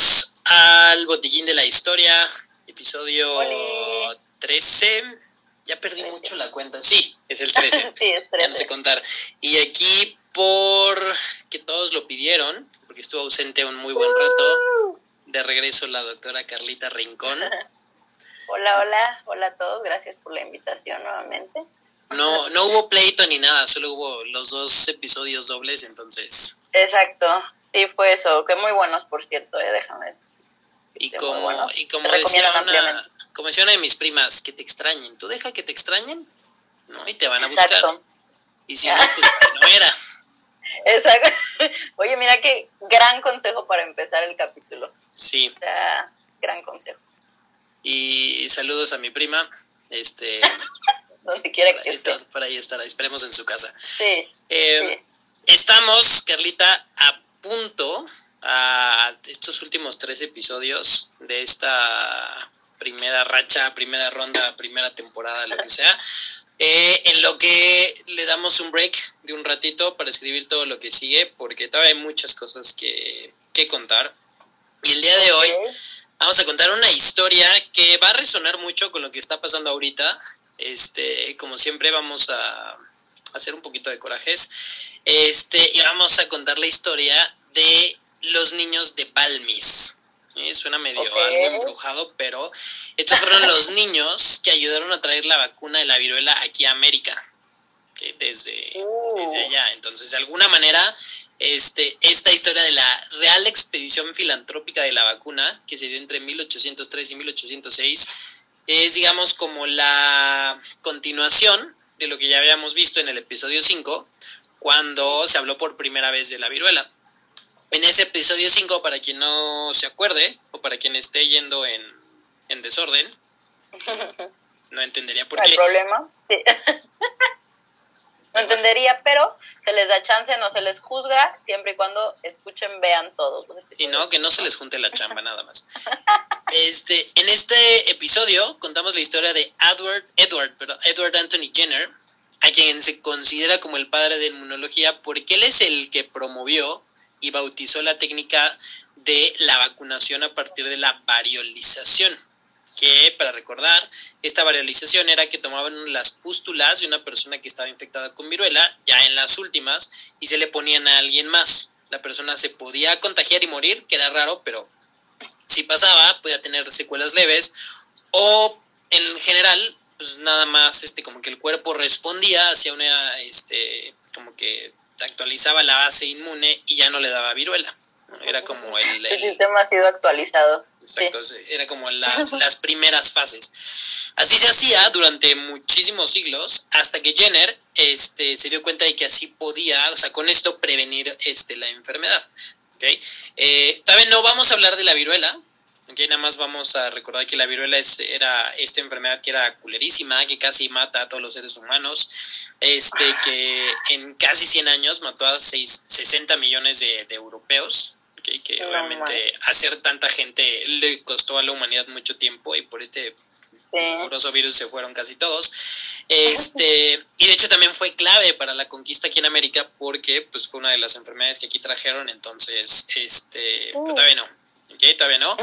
Bienvenidos al Botellín de la Historia, episodio 13. Ya perdí mucho la cuenta. Sí, es el 13. sí, es 13. Ya no sé contar. Y aquí, por que todos lo pidieron, porque estuvo ausente un muy buen rato, de regreso la doctora Carlita Rincón. Hola, hola, hola a todos. Gracias por la invitación nuevamente. No, no hubo pleito ni nada, solo hubo los dos episodios dobles, entonces. Exacto, sí fue eso, que muy buenos por cierto, eh, déjame. Y como, y como decía una, ampliamente. como decía una de mis primas, que te extrañen. Tú deja que te extrañen, ¿no? Y te van a buscar. Y si no, pues que no era. exacto. Oye, mira qué gran consejo para empezar el capítulo. Sí. O sea, gran consejo. Y saludos a mi prima. Este, Donde quiera que esté. por ahí estará, esperemos en su casa. Sí, Eh, sí. Estamos, Carlita, a punto a estos últimos tres episodios de esta primera racha, primera ronda, primera temporada, lo que sea, eh, en lo que le damos un break de un ratito para escribir todo lo que sigue, porque todavía hay muchas cosas que, que contar. Y el día de hoy vamos a contar una historia que va a resonar mucho con lo que está pasando ahorita. Este, como siempre, vamos a hacer un poquito de corajes. Este, y vamos a contar la historia de los niños de Balmis. ¿Sí? Suena medio algo embrujado, pero estos fueron los niños que ayudaron a traer la vacuna de la viruela aquí a América. ¿sí? Desde, Uh. desde allá. Entonces, de alguna manera, este, esta historia de la Real Expedición Filantrópica de la Vacuna, que se dio entre 1803 y 1806, es, digamos, como la continuación de lo que ya habíamos visto en el episodio 5, cuando se habló por primera vez de la viruela. En ese episodio 5, para quien no se acuerde, o para quien esté yendo en, en desorden, no entendería por qué. problema. Sí. No entendería, pero se les da chance, no se les juzga, siempre y cuando escuchen, vean todos los Y no, que no se les junte la chamba nada más. Este, en este episodio contamos la historia de Edward, Edward, perdón, Edward Anthony Jenner, a quien se considera como el padre de inmunología porque él es el que promovió y bautizó la técnica de la vacunación a partir de la variolización. Que, para recordar, esta variolización era que tomaban las pústulas de una persona que estaba infectada con viruela, ya en las últimas, y se le ponían a alguien más. La persona se podía contagiar y morir, que era raro, pero si pasaba, podía tener secuelas leves, o en general, pues nada más este como que el cuerpo respondía hacia una este como que actualizaba la base inmune y ya no le daba viruela. Era como el, El el- sistema ha sido actualizado. Exacto, era como las, las primeras fases. Así se hacía durante muchísimos siglos hasta que Jenner este, se dio cuenta de que así podía, o sea, con esto prevenir este, la enfermedad. ¿ok? Eh, todavía no vamos a hablar de la viruela, ¿ok? nada más vamos a recordar que la viruela es, era esta enfermedad que era culerísima, que casi mata a todos los seres humanos, este, que en casi 100 años mató a seis- 60 millones de, de europeos. Que No obviamente hacer tanta gente le costó a la humanidad mucho tiempo y por este horroroso virus se fueron casi todos. Este, y de hecho también fue clave para la conquista aquí en América porque pues fue una de las enfermedades que aquí trajeron, entonces este, pero Uh. todavía no. ¿Ok? Todavía no.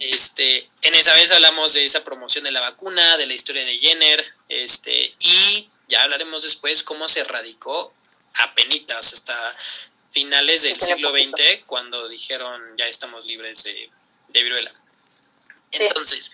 Este, en esa vez hablamos de esa promoción de la vacuna, de la historia de Jenner, este, y ya hablaremos después cómo se radicó a penitas hasta finales del siglo. XX cuando dijeron ya estamos libres de, de viruela. Entonces,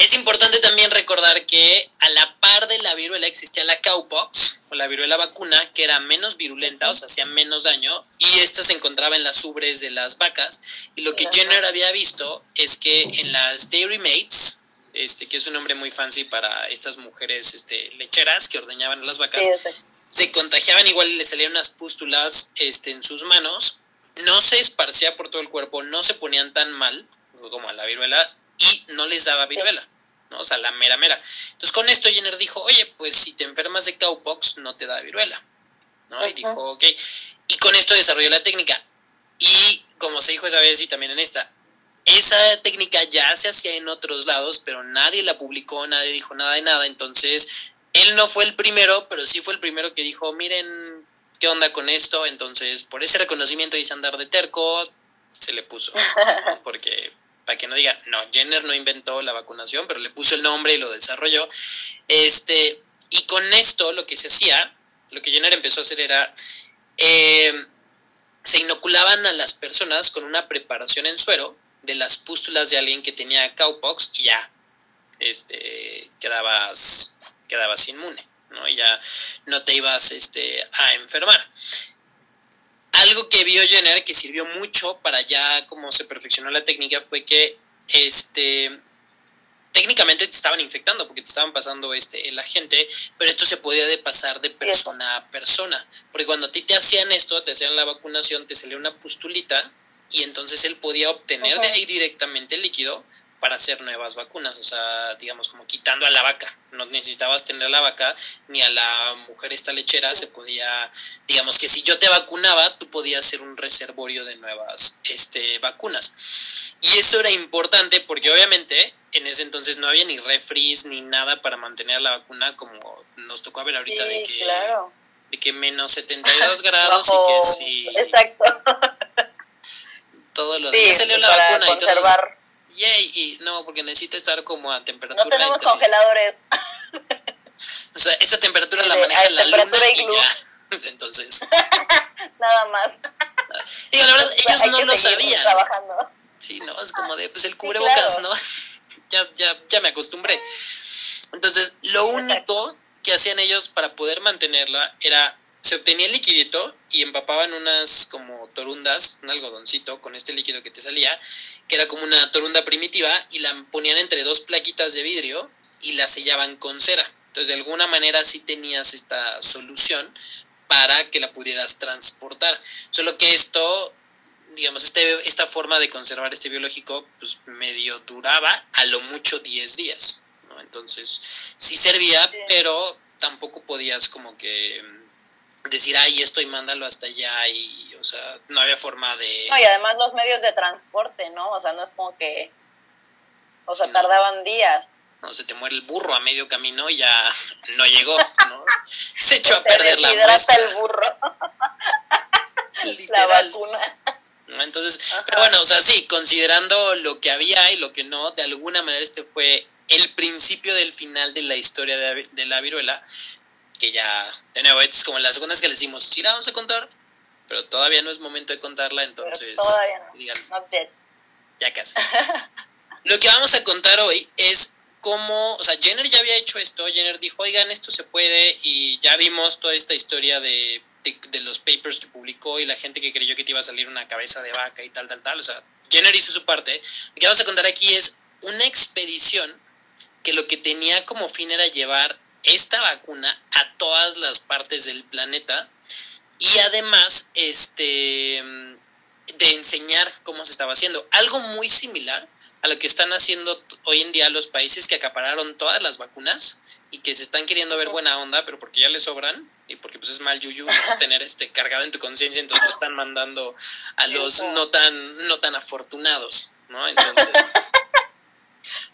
es importante también recordar que a la par de la viruela existía la cowpox o la viruela vacuna que era menos virulenta, o sea, hacía menos daño y esta se encontraba en las ubres de las vacas y lo que. Jenner había visto es que en las dairy maids, este que es un nombre muy fancy para estas mujeres este lecheras que ordeñaban a las vacas, Sí, se contagiaban igual y le salían unas pústulas este, en sus manos, no se esparcía por todo el cuerpo, no se ponían tan mal como a la viruela y no les daba viruela, ¿no? O sea, la mera mera. Entonces con esto Jenner dijo, oye, pues si te enfermas de cowpox no te da viruela, ¿no? Y dijo, ok. Y con esto desarrolló la técnica. Y como se dijo esa vez y también en esta, esa técnica ya se hacía en otros lados, pero nadie la publicó, nadie dijo nada de nada, entonces él no fue el primero, pero sí fue el primero que dijo, miren qué onda con esto, entonces por ese reconocimiento dice andar de terco, se le puso, porque para que no digan, no, Jenner no inventó la vacunación, pero le puso el nombre y lo desarrolló. Este, y con esto lo que se hacía, lo que Jenner empezó a hacer era, eh, se inoculaban a las personas con una preparación en suero de las pústulas de alguien que tenía cowpox y ya, este, quedabas, quedabas inmune, ¿no? Y ya no te ibas este, a enfermar algo que vio Jenner que sirvió mucho para ya como se perfeccionó la técnica fue que este técnicamente te estaban infectando porque te estaban pasando este el agente, pero esto se podía de pasar de persona a persona, porque cuando a ti te hacían esto, te hacían la vacunación, te salía una pustulita y entonces él podía obtener de ahí directamente el líquido para hacer nuevas vacunas, o sea, digamos como quitando a la vaca, no necesitabas tener a la vaca ni a la mujer esta lechera, se podía, digamos que si yo te vacunaba, tú podías ser un reservorio de nuevas este, vacunas. Y eso era importante porque obviamente en ese entonces no había ni refris ni nada para mantener la vacuna como nos tocó ver ahorita de que de que menos 72 grados y que sí. Exacto. Todo lo de salió la vacuna y todo Yay, y no, porque necesita estar como a temperatura. No tenemos congeladores. o sea, esa temperatura la maneja la luna y ya. Entonces. Nada más. Digo, la verdad, ellos no lo sabían. Trabajando. Sí, no, es como de, pues el cubrebocas, ¿no? Ya, ya, ya me acostumbré. Entonces, lo único que hacían ellos para poder mantenerla era se obtenía el liquidito y empapaban unas como torundas, un algodoncito con este líquido que te salía, que era como una torunda primitiva, y la ponían entre dos plaquitas de vidrio y la sellaban con cera. Entonces, de alguna manera sí tenías esta solución para que la pudieras transportar. Solo que esto, digamos, este, esta forma de conservar este biológico, pues medio duraba a lo mucho 10 días. ¿no? Entonces, sí servía, pero tampoco podías como que decir, ay, esto y mándalo hasta allá y, o sea, no había forma de... No, y además los medios de transporte, ¿no? O sea, no es como que, o sea, tardaban días. No, se te muere el burro a medio camino y ya no llegó, ¿no? Se echó a perder la muestra. el burro. La vacuna. Entonces, pero bueno, o sea, sí, considerando lo que había y lo que no, de alguna manera este fue el principio del final de la historia de, de la viruela, que ya, de nuevo, es como las segundas que le decimos, sí la vamos a contar, pero todavía no es momento de contarla, entonces, todavía no. Digan, ya casi. Lo que vamos a contar hoy es cómo, o sea, Jenner ya había hecho esto, Jenner dijo, oigan, esto se puede, y ya vimos toda esta historia de, de, los papers que publicó y la gente que creyó que te iba a salir una cabeza de vaca y tal, tal, tal, o sea, Jenner hizo su parte. Lo que vamos a contar aquí es una expedición que lo que tenía como fin era llevar esta vacuna a todas las partes del planeta y además este de enseñar cómo se estaba haciendo. Algo muy similar a lo que están haciendo hoy en día los países que acapararon todas las vacunas y que se están queriendo ver buena onda, pero porque ya les sobran y porque pues es mal yuyu tener este cargado en tu conciencia, entonces lo están mandando a los no tan no tan afortunados, ¿no? Entonces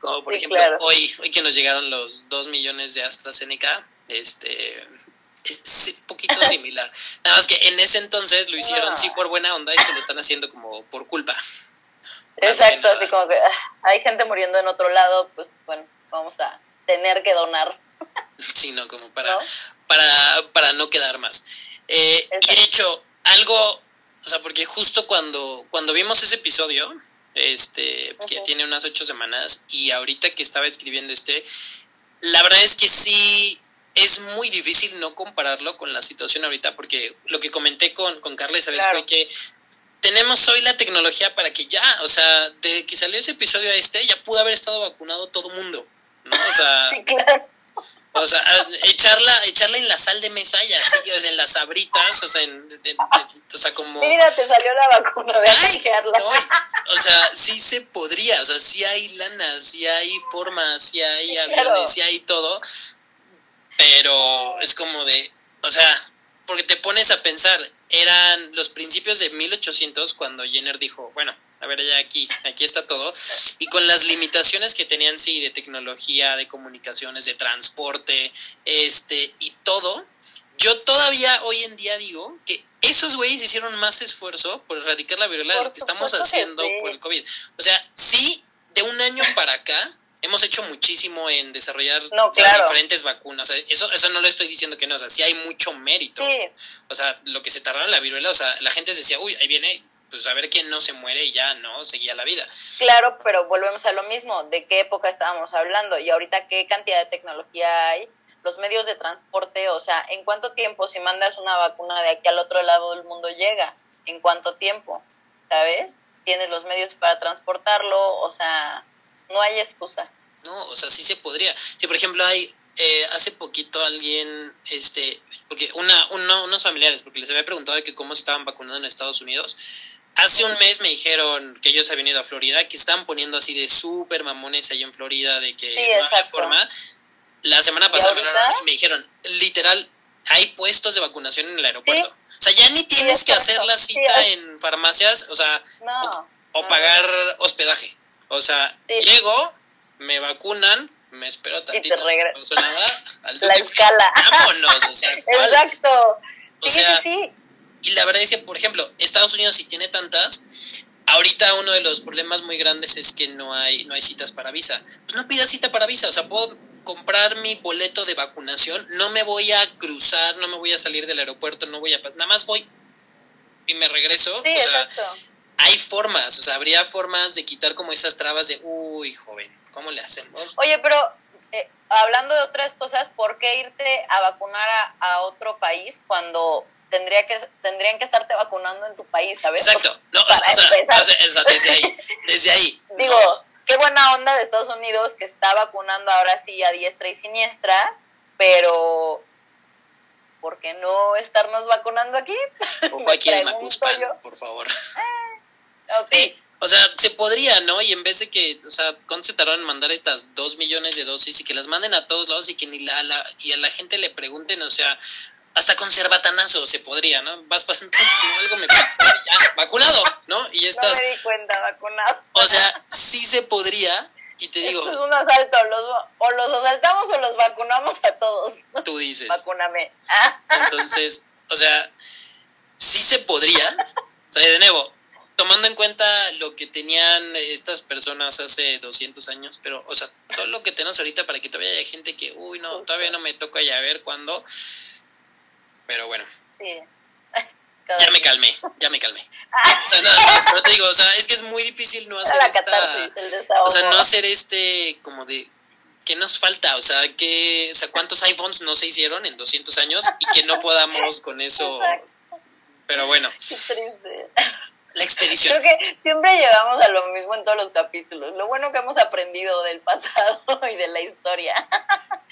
Como por ejemplo, hoy, hoy que nos llegaron los 2 millones de AstraZeneca, este es un poquito similar. Nada más que en ese entonces lo hicieron sí por buena onda y se lo están haciendo como por culpa. Exacto, así como que ah, hay gente muriendo en otro lado, pues bueno, vamos a tener que donar. Sí, no, como para, para, para no quedar más. Eh, y de hecho, algo, o sea, porque justo cuando, cuando vimos ese episodio, este, que tiene unas ocho semanas, y ahorita que estaba escribiendo este, la verdad es que sí es muy difícil no compararlo con la situación ahorita, porque lo que comenté con, con Carla esa vez fue que tenemos hoy la tecnología para que ya, o sea, de que salió ese episodio a este, ya pudo haber estado vacunado todo mundo, ¿no? O sea, O sea, echarla, echarla en la sal de mesa y así, sea, en las abritas, o sea, en, o sea, como... Mira, te salió la vacuna, de Ay, o sea, sí se podría, o sea, sí hay lana, sí hay forma, sí hay aviones, sí hay todo, pero es como de, o sea, porque te pones a pensar, eran los principios de 1800 cuando Jenner dijo, bueno, a ver, ya aquí, aquí está todo, y con las limitaciones que tenían, sí, de tecnología, de comunicaciones, de transporte, este, y todo, yo todavía hoy en día digo que esos güeyes hicieron más esfuerzo por erradicar la viruela de lo que estamos haciendo por el COVID. O sea, sí, de un año para acá hemos hecho muchísimo en desarrollar las diferentes vacunas. eso, eso no le estoy diciendo que no, o sea, sí hay mucho mérito. O sea, lo que se tardaron en la viruela, o sea, la gente decía, uy, ahí viene, pues a ver quién no se muere y ya, ¿no? Seguía la vida. Claro, pero volvemos a lo mismo, ¿de qué época estábamos hablando? Y ahorita, ¿qué cantidad de tecnología hay? Los medios de transporte, o sea, ¿en cuánto tiempo si mandas una vacuna de aquí al otro lado del mundo llega? ¿En cuánto tiempo? ¿Sabes? Tienes los medios para transportarlo, o sea, no hay excusa. No, o sea, sí se podría. Si, por ejemplo, hay eh, hace poquito alguien, este, porque una, unos familiares, porque les había preguntado de que cómo estaban vacunando en Estados Unidos. Hace un mes me dijeron que ellos habían ido a Florida, que estaban poniendo así de súper mamones ahí en Florida, de que no había forma. La semana pasada me, dijeron, literal, hay puestos de vacunación en el aeropuerto. O sea, ya ni tienes que hacer la cita en farmacias, o sea, o, pagar hospedaje. O sea, llego, me vacunan, me espero tantito, y te la escala. Vámonos, o sea, Exacto. O sea, y la verdad es que, por ejemplo, Estados Unidos si tiene tantas, ahorita uno de los problemas muy grandes es que no hay no hay citas para visa. Pues no pidas cita para visa, o sea, puedo comprar mi boleto de vacunación, no me voy a cruzar, no me voy a salir del aeropuerto, no voy a nada más voy y me regreso, sí, o sea, exacto hay formas, o sea, habría formas de quitar como esas trabas de, uy, joven, ¿cómo le hacemos? Oye, pero eh, hablando de otras cosas, ¿por qué irte a vacunar a, otro país cuando tendría que tendrían que estarte vacunando en tu país, ¿sabes? Exacto, no, o sea, desde ahí, desde ahí. Digo, qué buena onda de Estados Unidos que está vacunando ahora sí a diestra y siniestra, pero ¿por qué no estarnos vacunando aquí? O aquí en Macuspan, por favor. Sí, o sea, se podría, ¿no? Y en vez de que, o sea, ¿cuánto se tardaron en mandar estas dos millones de dosis y que las manden a todos lados y que ni la, la y a la gente le pregunten, o sea, hasta con cerbatanazo se podría, ¿no? Vas pasando, algo me ya, vacunado, ¿no? Y estás... No me di cuenta, vacunado. O sea, sí se podría, y te digo... Esto es un asalto, los, o los asaltamos o los vacunamos a todos. Tú dices. Vacúname. Entonces, o sea, sí se podría, o sea, de nuevo, tomando en cuenta lo que tenían estas personas hace 200 años, pero, o sea, todo lo que tenemos ahorita para que todavía haya gente que, uy, no, todavía no me toca ya ver cuándo. Pero bueno. Sí. Ya me calmé, ya me calmé. O sea, nada más, pero te digo, o sea, es que es muy difícil no hacer esta, o sea, no hacer este como de ¿qué nos falta? O sea, que, o sea, ¿cuántos iPhones no se hicieron en 200 años y que no podamos con eso? Pero bueno. Qué triste la expedición. Creo que siempre llegamos a lo mismo en todos los capítulos. Lo bueno que hemos aprendido del pasado y de la historia.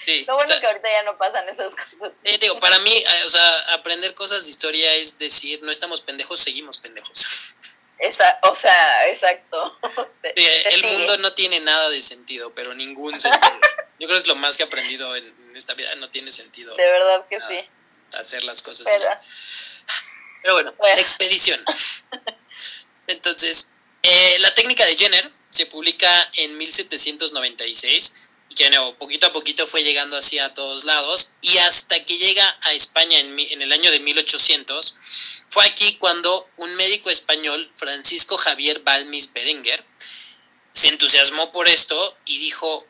Sí, lo bueno que ahorita ya no pasan esas cosas. digo, para mí, eh, o sea, aprender cosas de historia es decir, no estamos pendejos, seguimos pendejos. Esa, o sea, exacto. el mundo no tiene nada de sentido, pero ningún sentido. Yo creo que es lo más que he aprendido en, esta vida, no tiene sentido. De verdad que sí. Hacer las cosas. Pero bueno, la expedición. Entonces, eh, la técnica de Jenner se publica en 1796 y que nuevo, poquito a poquito fue llegando así a todos lados y hasta que llega a España en, en el año de 1800, fue aquí cuando un médico español, Francisco Javier Balmis Berenguer, se entusiasmó por esto y dijo,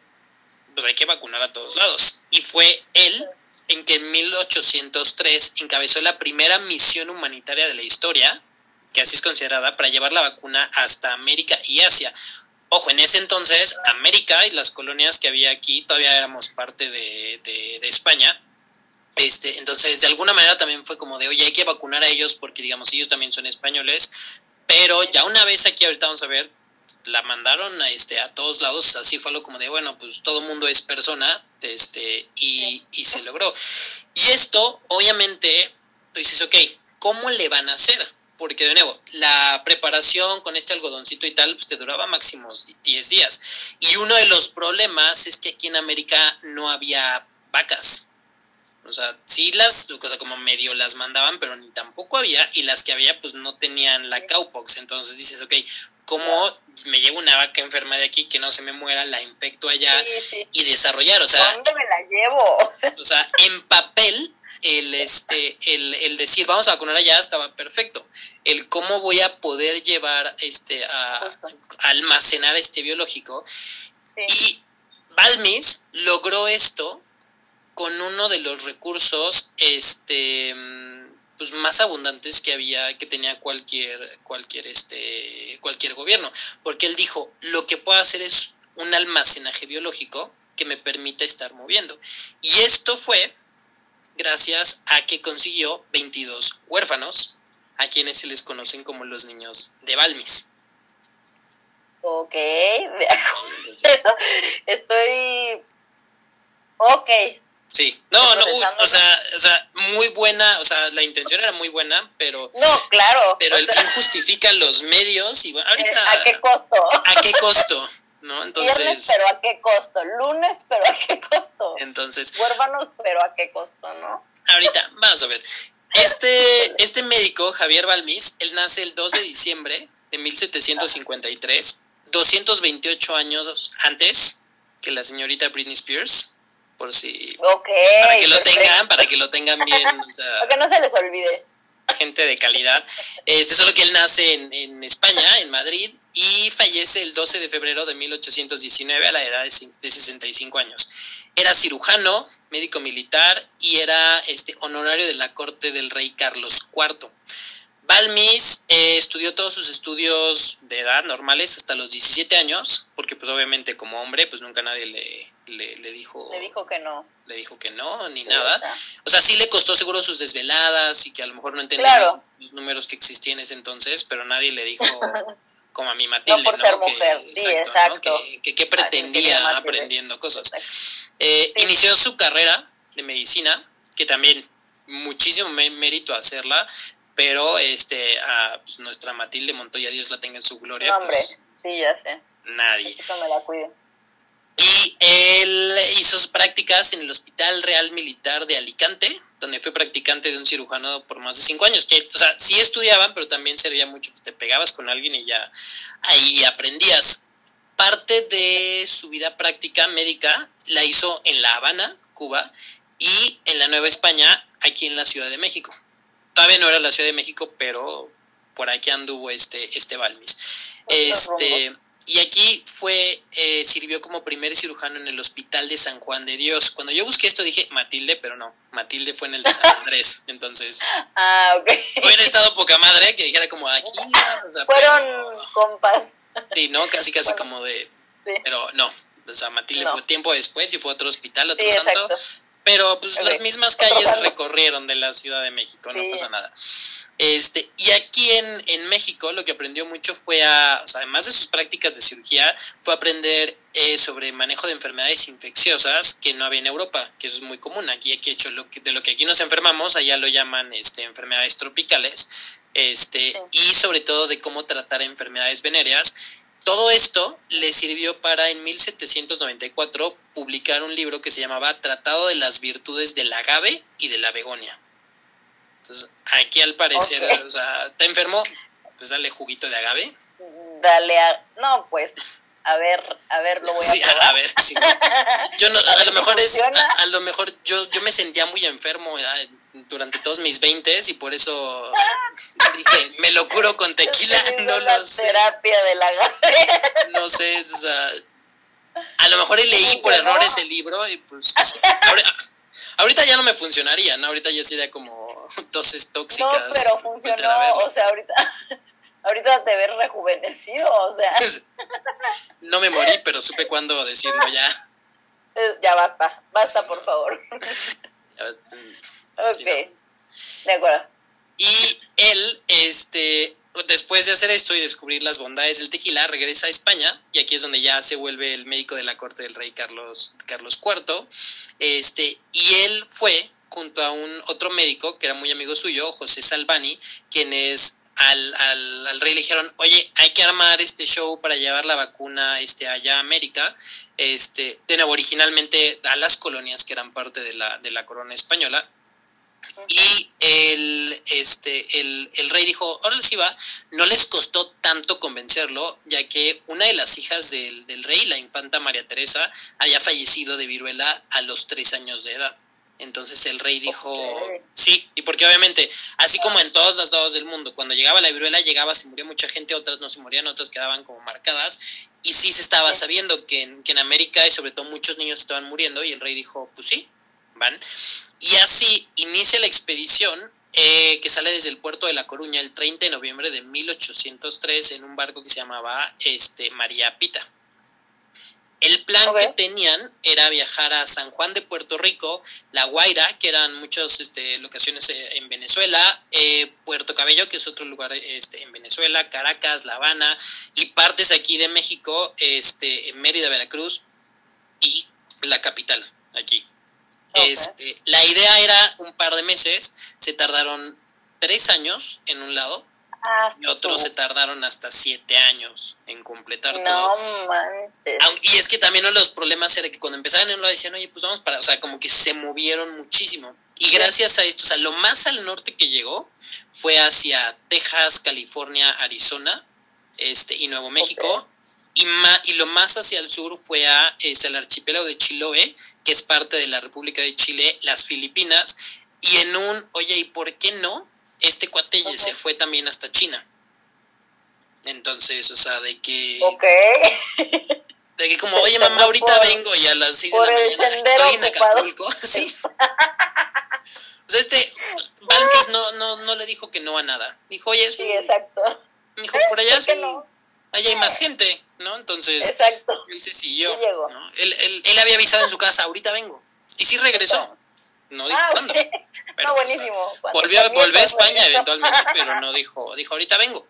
pues hay que vacunar a todos lados. Y fue él en que en 1803 encabezó la primera misión humanitaria de la historia que así es considerada, para llevar la vacuna hasta América y Asia. Ojo, en ese entonces América y las colonias que había aquí todavía éramos parte de, de, España. Este, entonces, de alguna manera también fue como de, oye, hay que vacunar a ellos porque, digamos, ellos también son españoles. Pero ya una vez aquí, ahorita vamos a ver, la mandaron a, este, a todos lados, así fue algo como de, bueno, pues todo mundo es persona, este, y, y se logró. Y esto, obviamente, tú dices, ok, ¿cómo le van a hacer? Porque de nuevo, la preparación con este algodoncito y tal, pues te duraba máximo 10 días. Y uno de los problemas es que aquí en América no había vacas. O sea, sí las, o sea, como medio las mandaban, pero ni tampoco había, y las que había, pues no tenían la cowpox. Entonces dices, ok, ¿cómo me llevo una vaca enferma de aquí que no se me muera, la infecto allá y desarrollar? O sea, ¿dónde me la llevo? o sea, en papel el, este, el, el, decir vamos a vacunar allá estaba perfecto. El cómo voy a poder llevar este a, almacenar este biológico. Y Balmis logró esto con uno de los recursos este pues más abundantes que había que tenía cualquier cualquier este cualquier gobierno porque él dijo lo que puedo hacer es un almacenaje biológico que me permita estar moviendo y esto fue gracias a que consiguió 22 huérfanos a quienes se les conocen como los niños de Balmis Ok, de Estoy. Ok. Sí, no, no, o sea, o sea, muy buena, o sea, la intención era muy buena, pero. No, claro. Pero el fin justifica los medios y bueno, ahorita. Eh, ¿A qué costo? ¿A qué costo? ¿No? Entonces. Viernes, pero ¿a qué costo? Lunes, pero ¿a qué costo? Entonces. Huérfanos, pero ¿a qué costo, no? Ahorita, vamos a ver. Este, este médico, Javier Balmis, él nace el 2 de diciembre de 1753 228 años antes que la señorita Britney Spears, por si... para que lo tengan, para que lo tengan bien. O sea, para que no se les olvide. Gente de calidad. Este, solo que él nace en, España, en Madrid, y fallece el 12 de febrero de 1819 a la edad de, de 65 años. Era cirujano, médico militar y era este, honorario de la corte del rey Carlos IV. Balmis eh, estudió todos sus estudios de edad normales hasta los 17 años, porque pues obviamente como hombre pues nunca nadie le, le, dijo... Le dijo que no. Le dijo que no, ni nada. O sea. sí le costó seguro sus desveladas y que a lo mejor no entendía los, números que existían en ese entonces, pero nadie le dijo como a mi Matilde, ¿no? Ser mujer. Que, sí, exacto. Que, pretendía aprendiendo cosas. Eh, inició su carrera de medicina, que también muchísimo mérito hacerla, pero este a pues, nuestra Matilde Montoya, Dios la tenga en su gloria. No, hombre, pues, sí, ya sé. Nadie. me la cuide. Y él hizo sus prácticas en el Hospital Real Militar de Alicante, donde fue practicante de un cirujano por más de cinco años. Que, o sea, sí estudiaban, pero también servía mucho. Pues, te pegabas con alguien y ya ahí aprendías. Parte de su vida práctica médica la hizo en La Habana, Cuba, y en la Nueva España, aquí en la Ciudad de México todavía no era la Ciudad de México, pero por aquí anduvo este, este Balmis. Este, y aquí fue, eh, sirvió como primer cirujano en el Hospital de San Juan de Dios. Cuando yo busqué esto dije Matilde, pero no, Matilde fue en el de San Andrés. Entonces, ah, ok. Hubiera estado poca madre que dijera como aquí. Fueron compas. Sí, ¿no? Casi, casi como de. Pero no, o sea, Matilde fue tiempo después y fue a otro hospital, otro santo. Pero pues las mismas calles recorrieron de la Ciudad de México, no pasa nada. Este, y aquí en, en, México lo que aprendió mucho fue a, o sea, además de sus prácticas de cirugía, fue aprender eh, sobre manejo de enfermedades infecciosas que no había en Europa, que eso es muy común. Aquí, aquí hecho lo que, de lo que aquí nos enfermamos, allá lo llaman este, enfermedades tropicales, este, y sobre todo de cómo tratar enfermedades venéreas todo esto le sirvió para en 1794 publicar un libro que se llamaba Tratado de las Virtudes del Agave y de la Begonia. Entonces, aquí al parecer, o sea, ¿te enfermó? Pues dale juguito de agave. Dale a... No, pues, a ver, a ver, lo voy a sí, a ver, sí. Yo no, a, lo mejor es, a, lo mejor yo, yo me sentía muy enfermo durante todos mis veintes y por eso dije, me lo curo con tequila, no lo sé. terapia de la No sé, o sea, a lo mejor leí por error ese libro y pues ahorita, ya no me funcionaría, ¿no? Ahorita ya sería como toses tóxicas. No, pero funcionó, o sea, ahorita ahorita te ves rejuvenecido, o sea. no me morí, pero supe cuándo decirlo ya. Ya basta, basta por favor. Ok, de acuerdo. Y él, este, después de hacer esto y descubrir las bondades del tequila, regresa a España y aquí es donde ya se vuelve el médico de la corte del rey Carlos, Carlos IV. Este, y él fue junto a un otro médico que era muy amigo suyo, José Salvani, quien es al, al, al, rey le dijeron, oye, hay que armar este show para llevar la vacuna este, allá a América, este, de nuevo, originalmente a las colonias que eran parte de la, de la corona española. Y el, este, el, el rey dijo, ahora sí va, no les costó tanto convencerlo, ya que una de las hijas del, del rey, la infanta María Teresa, haya fallecido de viruela a los tres años de edad. Entonces el rey dijo, sí, y porque obviamente, así como en todos los lados del mundo, cuando llegaba la viruela, llegaba, se moría mucha gente, otras no se morían, otras quedaban como marcadas, y sí se estaba sabiendo que en, que en América y sobre todo muchos niños estaban muriendo, y el rey dijo, pues sí, van. Y así inicia la expedición eh, que sale desde el puerto de La Coruña el 30 de noviembre de 1803 en un barco que se llamaba este, María Pita. El plan que tenían era viajar a San Juan de Puerto Rico, La Guaira, que eran muchas este, locaciones eh, en Venezuela, eh, Puerto Cabello, que es otro lugar este, en Venezuela, Caracas, La Habana, y partes aquí de México, este, Mérida, Veracruz, y la capital, aquí. Este, la idea era un par de meses, se tardaron tres años en un lado, Ah, y otros se tardaron hasta siete años en completar todo. Y es que también uno de los problemas era que cuando empezaban en un lado decían, oye, pues vamos para, o sea, como que se movieron muchísimo. Y gracias a esto, o sea, lo más al norte que llegó fue hacia Texas, California, Arizona este, y Nuevo México. Y, y lo más hacia el sur fue a es el archipiélago de Chiloé, que es parte de la República de Chile, las Filipinas. Y en un, oye, ¿y por qué no? este cuate se fue también hasta China. Entonces, o sea, de que... Ok. De que como, oye mamá, ahorita vengo y a las 6 de la mañana estoy en Acapulco. sí. o sea, este Balmis no, no, no le dijo que no a nada. Dijo, oye, sí. exacto. Dijo, por allá sí. No? Allá hay más gente, ¿no? Entonces, exacto. él se siguió. ¿no? Él, él, él, había avisado en su casa, ahorita vengo. Y sí regresó. No dijo ah, cuándo. no, buenísimo. volvió, volvió a España eventualmente, pero no dijo, dijo, ahorita vengo.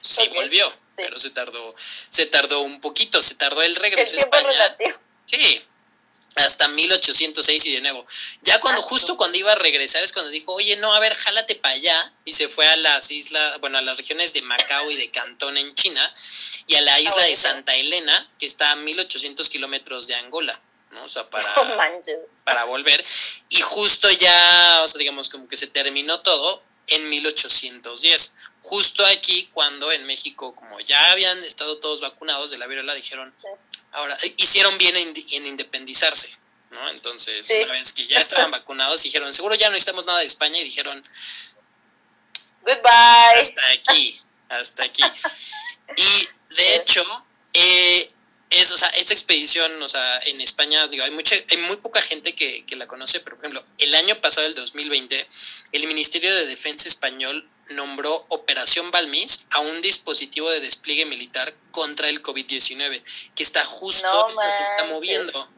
Sí, volvió, pero se tardó, se tardó un poquito, se tardó el regreso a España. Sí, hasta 1806 y de nuevo. Ya cuando, justo cuando iba a regresar es cuando dijo, oye, no, a ver, jálate para allá. Y se fue a las islas, bueno, a las regiones de Macao y de Cantón en China y a la isla de Santa Elena, que está a 1800 kilómetros de Angola. ¿no? O sea, para, para volver. Y justo ya, o sea, digamos, como que se terminó todo en 1810. Justo aquí, cuando en México, como ya habían estado todos vacunados de la viruela, dijeron, ahora, hicieron bien en, independizarse, ¿no? Entonces, una vez que ya estaban vacunados, dijeron, seguro ya no necesitamos nada de España, y dijeron, goodbye. Hasta aquí, hasta aquí. Y, de hecho, eh, es, o sea, esta expedición, o sea, en España, digo, hay mucha, hay muy poca gente que, que, la conoce, pero por ejemplo, el año pasado, el 2020, el Ministerio de Defensa español nombró Operación Balmis a un dispositivo de despliegue militar contra el COVID-19, que está justo, que está moviendo.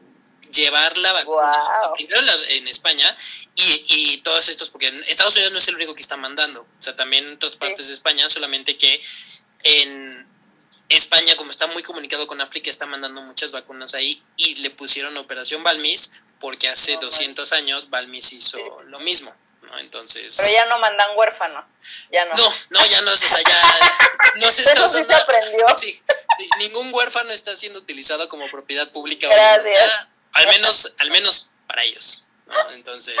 Llevar la vacuna, primero en España y, y todos estos, porque Estados Unidos no es el único que está mandando, o sea, también en otras partes de España, solamente que en España, como está muy comunicado con África, está mandando muchas vacunas ahí y le pusieron Operación Balmis porque hace 200 años Balmis hizo lo mismo. ¿No? Entonces... Pero ya no mandan huérfanos, ya no. No, no, ya no, o sea, ya no se está usando, sí aprendió. Sí, sí, ningún huérfano está siendo utilizado como propiedad pública. Gracias. al menos, al menos para ellos, ¿no? Entonces...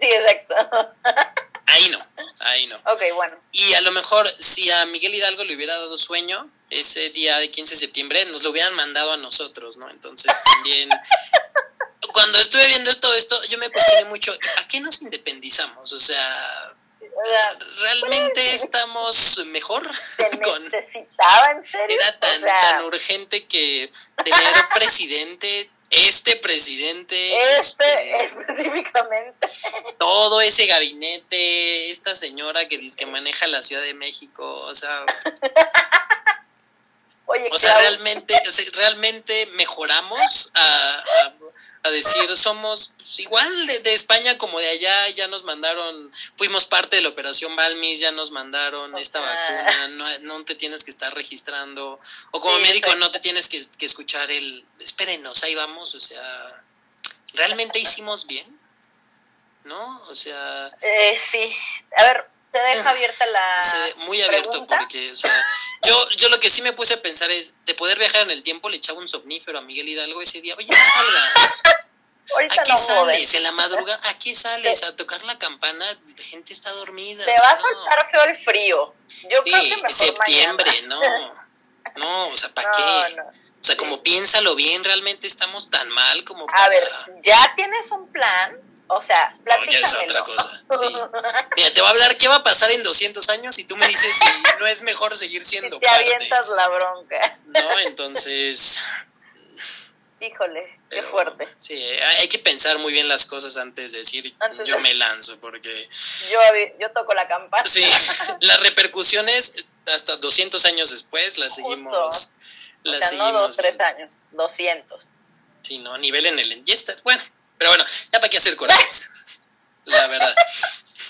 sí, exacto. Ahí no, ahí no. Ok, bueno. Y a lo mejor si a Miguel Hidalgo le hubiera dado sueño, ese día de 15 de septiembre nos lo hubieran mandado a nosotros, ¿no? Entonces también, cuando estuve viendo todo esto, yo me cuestioné mucho, ¿a qué nos independizamos? O sea, ¿realmente pues, estamos mejor? con, ¿en serio? Era tan, tan urgente que tener presidente este presidente. Este, específicamente. Todo ese gabinete, esta señora que dice que maneja la Ciudad de México, o sea. o sea, realmente, realmente mejoramos a, a, decir, somos pues, igual de, España como de allá, ya nos mandaron, fuimos parte de la operación Balmis, ya nos mandaron esta vacuna, no, no, te tienes que estar registrando, o como médico no te tienes que, que escuchar el, espérenos, ahí vamos, o sea, ¿realmente hicimos bien? ¿No? O sea... Eh, sí, a ver, te deja abierta la. muy abierto, porque, o sea, yo, yo lo que sí me puse a pensar es: de poder viajar en el tiempo, le echaba un somnífero a Miguel Hidalgo ese día. Oye, no salgas. ¿A qué sales? En la madrugada, ¿a qué sales? A tocar la campana, la gente está dormida. Te va a saltar feo el frío. Yo sí, creo que mejor septiembre, no. No, o sea, ¿para qué? O sea, como piénsalo bien, realmente estamos tan mal como A ver, ya tienes un plan, o sea, no, ya es otra cosa. Mira, te voy a hablar qué va a pasar en 200 años y tú me dices si no es mejor seguir siendo si te avientas la bronca. No, entonces... Híjole, qué fuerte. Sí, hay que pensar muy bien las cosas antes de decir yo me lanzo, porque... Yo, yo toco la campana. Sí, las repercusiones hasta 200 años después las seguimos... Las seguimos no dos, tres años, 200. Sí, no, nivel en el... Ya bueno, pero bueno, ya para qué hacer corajes. la verdad.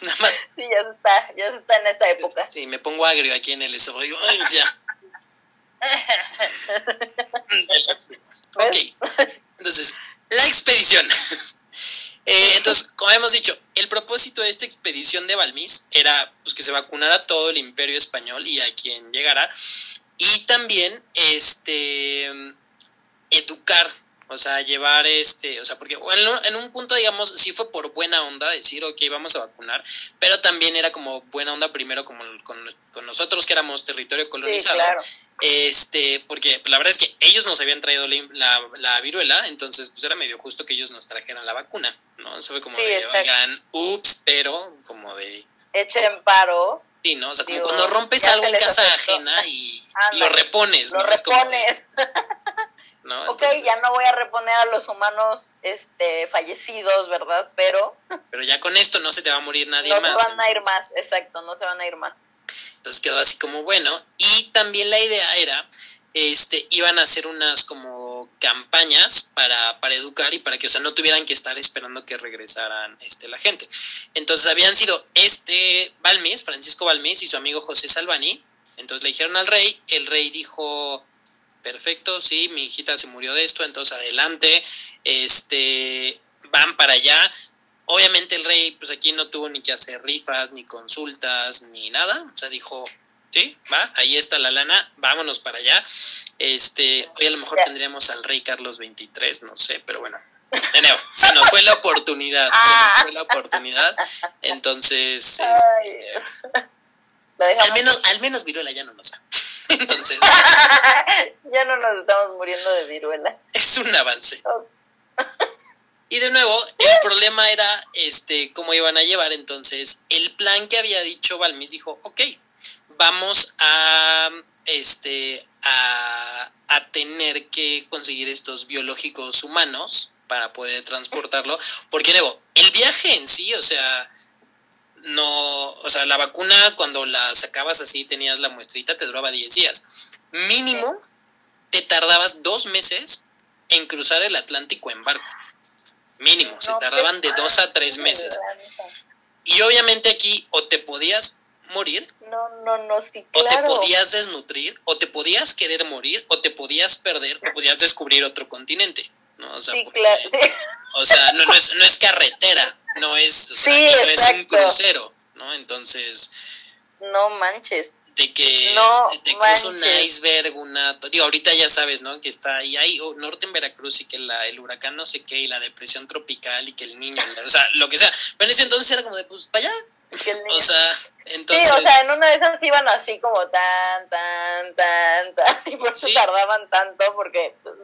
Nada más. Sí, ya está, ya está en esta época. Sí, me pongo agrio aquí en el eso. Digo, ay, ya. ok, entonces, la expedición. Eh, entonces, como hemos dicho, el propósito de esta expedición de Balmis era pues, que se vacunara todo el imperio español y a quien llegara, y también este educar o sea, llevar este, o sea, porque en, un punto, digamos, sí fue por buena onda decir, ok, vamos a vacunar, pero también era como buena onda primero como con, nosotros que éramos territorio colonizado. Este, porque la verdad es que ellos nos habían traído la, la, viruela, entonces pues era medio justo que ellos nos trajeran la vacuna, ¿no? Se fue como de, oigan, ups, pero como de... Echen paro. Sí, ¿no? O sea, como cuando rompes algo en casa ajena y lo repones, ¿no? Lo repones. Ok, ya no voy a reponer a los humanos este, fallecidos, ¿verdad? Pero... Pero ya con esto no se te va a morir nadie más. No se van a ir más, exacto, no se van a ir más. Entonces quedó así como bueno. Y también la idea era, este, iban a hacer unas como campañas para, para educar y para que, o sea, no tuvieran que estar esperando que regresaran este, la gente. Entonces habían sido este Balmis, Francisco Balmis y su amigo José Salvani. Entonces le dijeron al rey, el rey dijo perfecto, sí, mi hijita se murió de esto, entonces adelante, este, van para allá. Obviamente el rey, pues aquí no tuvo ni que hacer rifas, ni consultas, ni nada, o sea, dijo, sí, va, ahí está la lana, vámonos para allá. Este, hoy a lo mejor tendríamos al rey Carlos XXIII, no sé, pero bueno, de nuevo, se nos fue la oportunidad, se nos fue la oportunidad, entonces... Este, al menos, al menos viruela ya no nos da. Entonces. ya no nos estamos muriendo de viruela. Es un avance. Oh. Y de nuevo, el problema era este cómo iban a llevar. Entonces, el plan que había dicho Balmis dijo, ok, vamos a este a, a tener que conseguir estos biológicos humanos para poder transportarlo. Porque, nuevo, el viaje en sí, o sea, no, o sea, la vacuna cuando la sacabas así, tenías la muestrita, te duraba 10 días. Mínimo, te tardabas dos meses en cruzar el Atlántico en barco. Mínimo, se tardaban de dos a tres meses. Y obviamente aquí o te podías morir. No, no, no, sí, O te podías desnutrir, o te podías querer morir, o te podías perder, o podías descubrir otro continente. ¿no? O sea, sí, claro. O sea, no, no, es, no es carretera, no es, o sea, no es un crucero, ¿no? Entonces... No manches. De que no se te cruza un iceberg, una... Digo, ahorita ya sabes, ¿no? Que está ahí, hay norte en Veracruz y que la, el huracán no sé qué, y la depresión tropical y que el niño, o sea, lo que sea. Pero en ese entonces era como de, pues, para allá. O sea, entonces... Sí, o sea, en una de esas iban así como tan, tan, tan, tan, y por eso tardaban tanto, porque... Pues,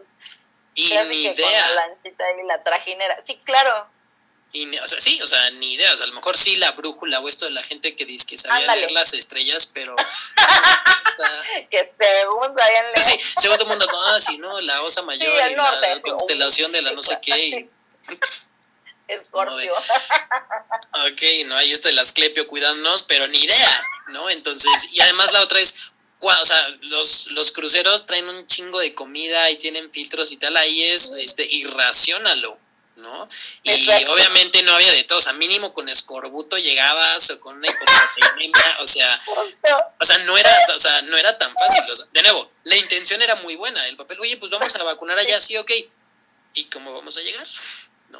y ni idea. la lanchita y la trajinera. Sí, claro. Y, o sea, sí, o sea, ni idea. O sea, a lo mejor sí la brújula o esto de la gente que dice que sabía leer las estrellas, pero. que según sabían leer. Sí, según todo el mundo, ah, sí, ¿no? La osa mayor y la constelación de la no sé qué. Escorpio. ok, no, ahí está el asclepio cuidándonos, pero ni idea, ¿no? Entonces, y además la otra es, o sea, los, los cruceros traen un chingo de comida y tienen filtros y tal, ahí es, este, irracionalo, ¿no? Y obviamente no había de todo, o sea, mínimo con escorbuto llegabas o con una hipoproteinemia, o sea, o sea, no era, o sea, no era tan fácil, o sea, de nuevo, la intención era muy buena, el papel, oye, pues vamos a vacunar allá, sí, ok, ¿y cómo vamos a llegar?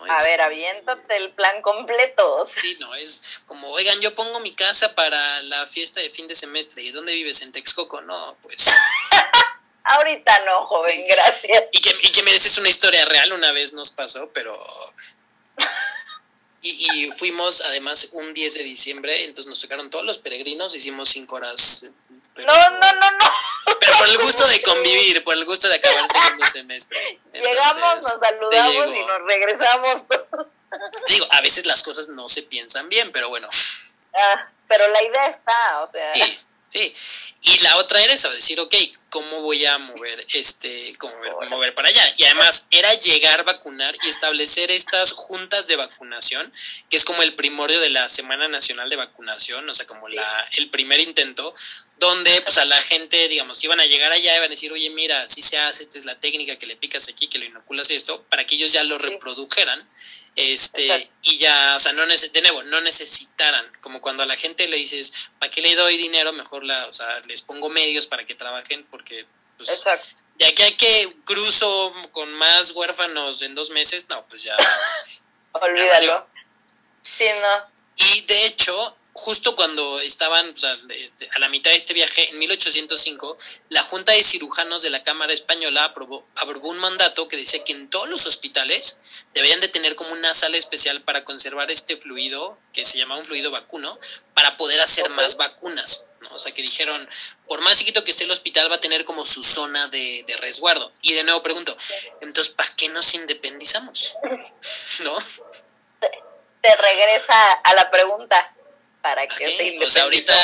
a ver, aviéntate el plan completo. Sí, no, es como, oigan, yo pongo mi casa para la fiesta de fin de semestre. ¿Y dónde vives? ¿En Texcoco? No, pues... Ahorita no, joven, gracias. Y que, y que mereces una historia real, una vez nos pasó, pero... Y, y, fuimos además un 10 de diciembre, entonces nos tocaron todos los peregrinos, hicimos cinco horas Pero, no, no, no, no. Pero por el gusto de convivir, por el gusto de acabar el segundo semestre. Llegamos, nos saludamos y nos regresamos. Digo, a veces las cosas no se piensan bien, pero bueno. Ah, pero la idea está, o sea. Sí, sí. Y la otra era eso, decir, ok, ¿cómo voy a mover este, cómo mover, mover para allá? Y además era llegar, vacunar y establecer estas juntas de vacunación, que es como el primorio de la Semana Nacional de Vacunación, o sea, como la, el primer intento, donde pues a la gente, digamos, iban a llegar allá y iban a decir, oye, mira, si se hace, esta es la técnica que le picas aquí, que lo inoculas esto, para que ellos ya lo reprodujeran este y ya, o sea, no de nuevo, no necesitaran, como cuando a la gente le dices, ¿para qué le doy dinero? Mejor la, o sea, les pongo medios para que trabajen porque pues Exacto. de aquí hay que cruzo con más huérfanos en dos meses, no, pues ya. Olvídalo. Sí, no. Y de hecho, justo cuando estaban a la mitad de este viaje, en 1805, la Junta de Cirujanos de la Cámara Española aprobó, aprobó un mandato que dice que en todos los hospitales deberían de tener como una sala especial para conservar este fluido, que se llama un fluido vacuno, para poder hacer más vacunas. O sea, que dijeron, por más chiquito que esté el hospital, va a tener como su zona de, de resguardo. Y de nuevo pregunto, entonces, ¿para qué nos independizamos? ¿No? Te regresa a la pregunta para que se O sea, ahorita,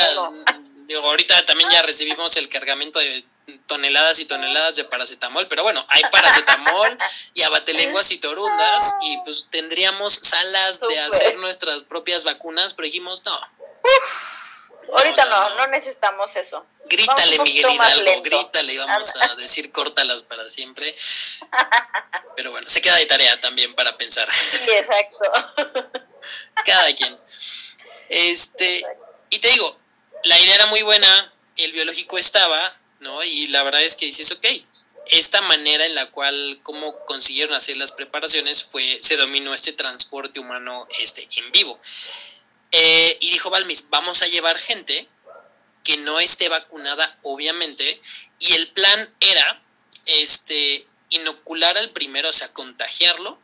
digo, ahorita también ya recibimos el cargamento de toneladas y toneladas de paracetamol, pero bueno, hay paracetamol y abatelenguas y torundas y pues tendríamos salas de hacer nuestras propias vacunas, pero dijimos no. Ahorita no, no, necesitamos eso. Grítale, Miguel Hidalgo, grítale y vamos a decir córtalas para siempre. Pero bueno, se queda de tarea también para pensar. Sí, exacto. Cada quien. Este, y te digo, la idea era muy buena, el biológico estaba, ¿no? Y la verdad es que dices, ok, esta manera en la cual, cómo consiguieron hacer las preparaciones fue, se dominó este transporte humano este, en vivo. Eh, y dijo Balmis, vamos a llevar gente que no esté vacunada, obviamente, y el plan era, este, inocular al primero, o sea, contagiarlo,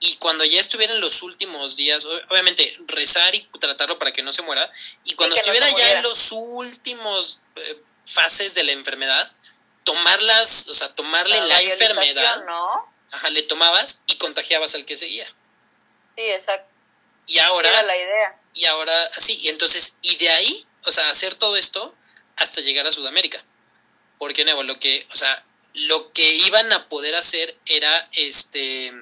y cuando ya estuviera en los últimos días, obviamente rezar y tratarlo para que no se muera, y cuando estuviera ya en los últimos eh, fases de la enfermedad, tomarlas, o sea, tomarle la, enfermedad, ¿no? ajá, le tomabas y contagiabas al que seguía. Sí, exacto. Y ahora, Era la idea. y ahora, así, y entonces, y de ahí, o sea, hacer todo esto hasta llegar a Sudamérica. Porque, nuevo, lo que, o sea, lo que iban a poder hacer era, este,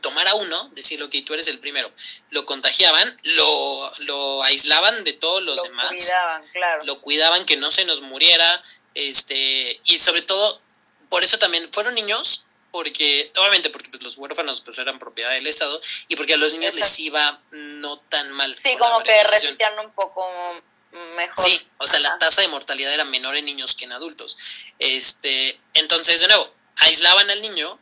tomar a uno, decir, ok, tú eres el primero, lo contagiaban, lo, lo aislaban de todos los demás. Lo cuidaban, claro. Lo cuidaban que no se nos muriera, este, y sobre todo, por eso también fueron niños, porque, obviamente, porque pues, los huérfanos pues eran propiedad del Estado, y porque a los niños les iba no tan mal. Sí, como que resistían un poco mejor. Sí, o sea, la tasa de mortalidad era menor en niños que en adultos. Este, entonces, de nuevo, aislaban al niño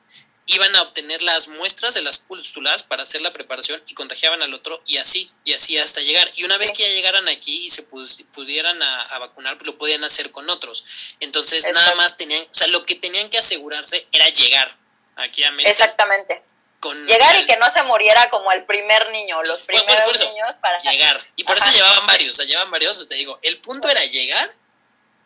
iban a obtener las muestras de las pústulas para hacer la preparación y contagiaban al otro y así, y así hasta llegar. Y una vez que ya llegaran aquí y se pudieran a, vacunar, pues lo podían hacer con otros. Entonces nada más tenían, o sea, lo que tenían que asegurarse era llegar aquí a América. Exactamente. llegar y que no se muriera como el primer niño, los primeros niños para llegar. Y por eso llevaban varios, o sea, llevaban varios, te digo, el punto era llegar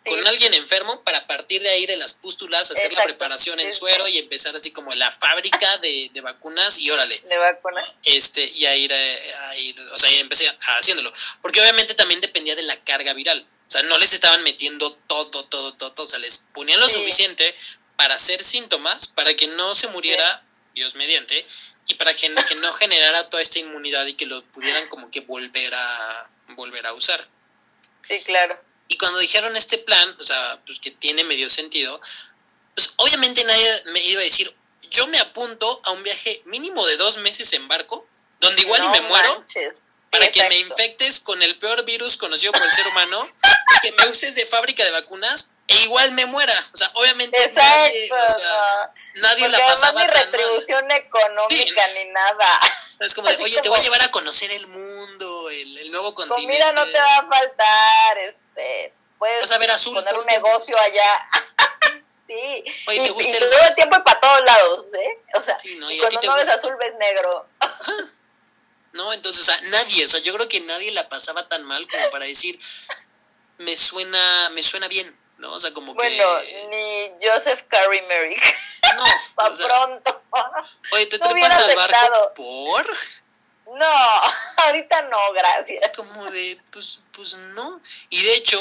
con alguien enfermo para partir de ahí de las pústulas, hacer la preparación en suero y empezar así como la fábrica de, de vacunas y órale. De vacunas. Este, y a ir, a ir, o sea, empecé haciéndolo. Porque obviamente también dependía de la carga viral. O sea, no les estaban metiendo todo, todo, todo, todo. O sea, les ponían lo suficiente para hacer síntomas, para que no se muriera, Dios mediante, y para que, que no generara toda esta inmunidad y que lo pudieran como que volver a, volver a usar. Sí, claro. Y cuando dijeron este plan, o sea, pues que tiene medio sentido, pues obviamente nadie me iba a decir, yo me apunto a un viaje mínimo de dos meses en barco, donde igual y me muero, para que me infectes con el peor virus conocido por el ser humano, que me uses de fábrica de vacunas e igual me muera. O sea, obviamente nadie, o sea, nadie la pasaba ni retribución económica ni nada. Es como de, oye, te voy a llevar a conocer el mundo, el, el nuevo continente. Comida no te va a faltar, este, puedes a ver poner un negocio allá. sí, Oye, ¿te y, gusta y el... todo el tiempo y para todos lados, ¿eh? O sea, Sí, no, y cuando no ves azul ves negro. No, entonces, o sea, nadie, o sea, yo creo que nadie la pasaba tan mal como para decir, me suena, me suena bien, ¿no? O sea, como bueno, que... ni Joseph Carey Merrick. No, Pa' o sea, pronto. oye, te no trepas al barco por... No, ahorita no, gracias. como de, pues, pues no. Y de hecho,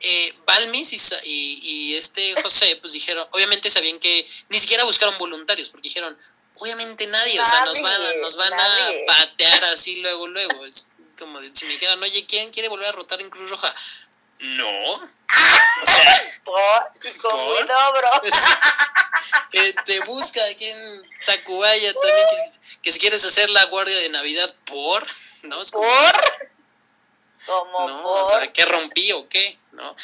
eh, Balmis y, y, y este José, pues dijeron, obviamente sabían que ni siquiera buscaron voluntarios, porque dijeron, obviamente nadie, o sea, nos van, a- nos van nadie. a patear así luego, luego. Es como de, si me dijeran, oye, ¿quién quiere volver a rotar en Cruz Roja? No. O sea, Por, ¿Por? eh, te busca aquí en Tacubaya también, que, si quieres hacer la guardia de Navidad por, ¿no? Es como- ¿Por? Como ¿no? por. O sea, ¿qué rompí o qué? ¿No?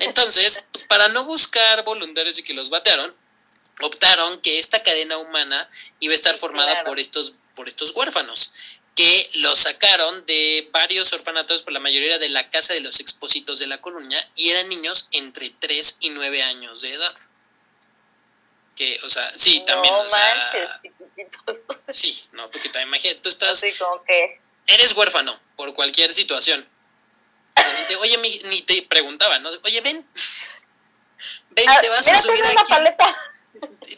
Entonces, pues para no buscar voluntarios y que los batearon, optaron que esta cadena humana iba a estar Sí, formada claro. por estos, por estos huérfanos, que los sacaron de varios orfanatos, por la mayoría de la Casa de los Expósitos de La Coruña, y eran niños entre 3 y 9 años de edad. Que, o sea, sí, también, no o sea, manches, sí, no, porque también imagínate, tú estás Así como que. eres huérfano por cualquier situación. Te- Oye, mi- ni te preguntaban, ¿no? Oye, ven. Ven, Ah, te vas a subir aquí. paleta.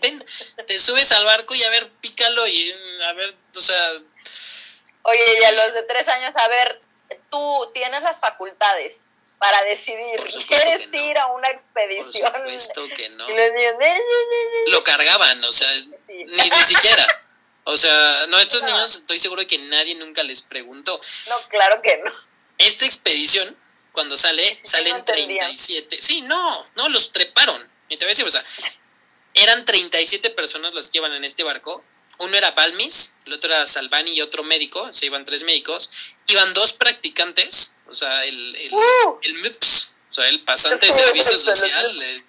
Ven, te subes al barco y a ver, pícalo y mm, a ver, o sea, Oye, y a los de tres años, a ver, tú tienes las facultades para decidir. Por ¿Quieres no. ir a una por expedición? supuesto que no. Lo cargaban, o sea, Sí. ni, ni siquiera. O sea, no, estos No. niños estoy seguro de que nadie nunca les preguntó. No, claro que no. Esta expedición, cuando sale, salen no entendía. 37. Sí, no, no, los treparon. Y te voy a decir, o sea, eran 37 personas las que iban en este barco. Uno era Balmis, el otro era Salvani y otro médico, se iban tres médicos. Iban dos practicantes, o sea, el, el, ¡Uh! el MUPS, o sea, el pasante de servicio social, le,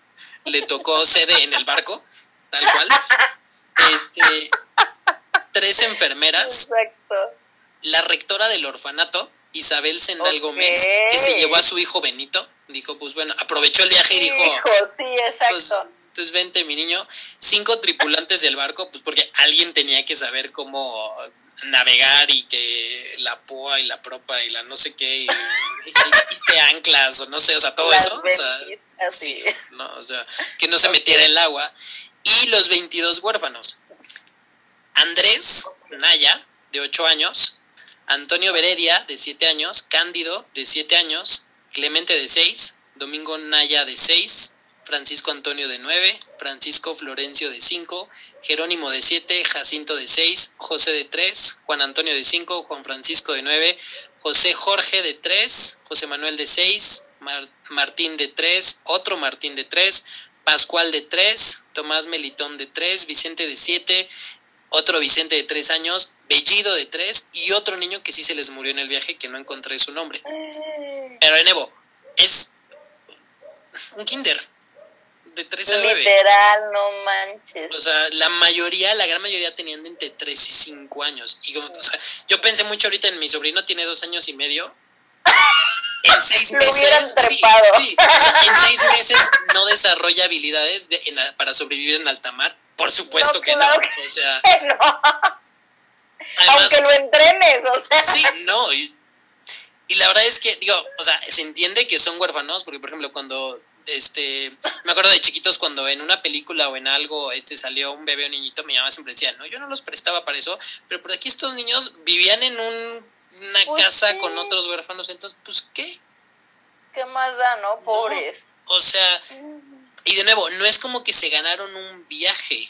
le tocó sede en el barco, tal cual. Este, tres enfermeras, Exacto. la rectora del orfanato, Isabel Sendal. Gómez, que se llevó a su hijo Benito, dijo, pues bueno, aprovechó el viaje y dijo, Hijo, sí, exacto. pues, pues vente mi niño, cinco tripulantes del barco, pues porque alguien tenía que saber cómo navegar y que la poa y la propa y la no sé qué, y, y si hice anclas o no sé, o sea, todo Las eso, o sea, benditas, sí. ¿no? O sea, que no se metiera el agua. Y los 22 huérfanos. Andrés Naya, de 8 años, Antonio Beredia, de 7 años, Cándido, de 7 años, Clemente, de 6, Domingo Naya, de 6, Francisco Antonio, de 9, Francisco Florencio, de 5, Jerónimo, de 7, Jacinto, de 6, José, de 3, Juan Antonio, de 5, Juan Francisco, de 9, José Jorge, de 3, José Manuel, de 6, Mar- Martín, de 3, otro Martín, de 3, Pascual, de 3, Tomás Melitón, de 3, Vicente, de 7, otro Vicente de 3 años, Bellido, de 3, y otro niño que sí se les murió en el viaje, que no encontré su nombre. Pero de nuevo, es un kinder, de 3 a 9. Literal, no manches. O sea, la mayoría, la gran mayoría tenían de entre 3 y 5 años. Y como, o sea, yo pensé mucho ahorita en mi sobrino, tiene 2 años y medio. En 6 Lo meses. sí, trepado. sí, o sea, en 6 meses no desarrolla habilidades de- en- para sobrevivir en alta mar. Por supuesto No, que claro no. O sea, no, además, aunque lo entrenes, o sea. Sí, no. Y, y la verdad es que, digo, o sea, se entiende que son huérfanos, porque por ejemplo, cuando, este, me acuerdo de chiquitos cuando en una película o en algo, este, salió un bebé o niñito, mi mamá siempre decía, no, yo no los prestaba para eso, pero por aquí estos niños vivían en un, una Pues casa con otros huérfanos, entonces, pues, ¿qué? ¿Qué más da, no? Pobres. O sea, y de nuevo, no es como que se ganaron un viaje.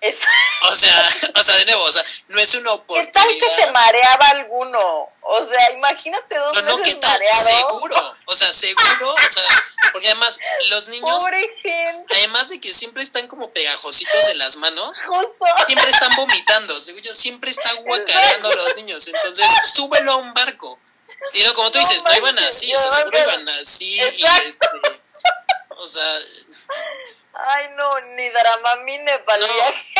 Es- O sea, o sea, de nuevo, o sea, no es una ¿Qué tal que se oportunidad. mareaba alguno? O sea, imagínate dos No, no, ¿qué meses tal? mareado. Seguro, o sea, seguro, o sea, porque además los niños, Pobre gente. además de que siempre están como pegajositos de las manos, Justo. siempre están vomitando, según yo, siempre está guacareando a los niños, entonces súbelo a un barco. Y no, como tú dices, no iban así, o sea, seguro iban así y este, o sea, Ay, no, ni Dramamine para el No. viaje.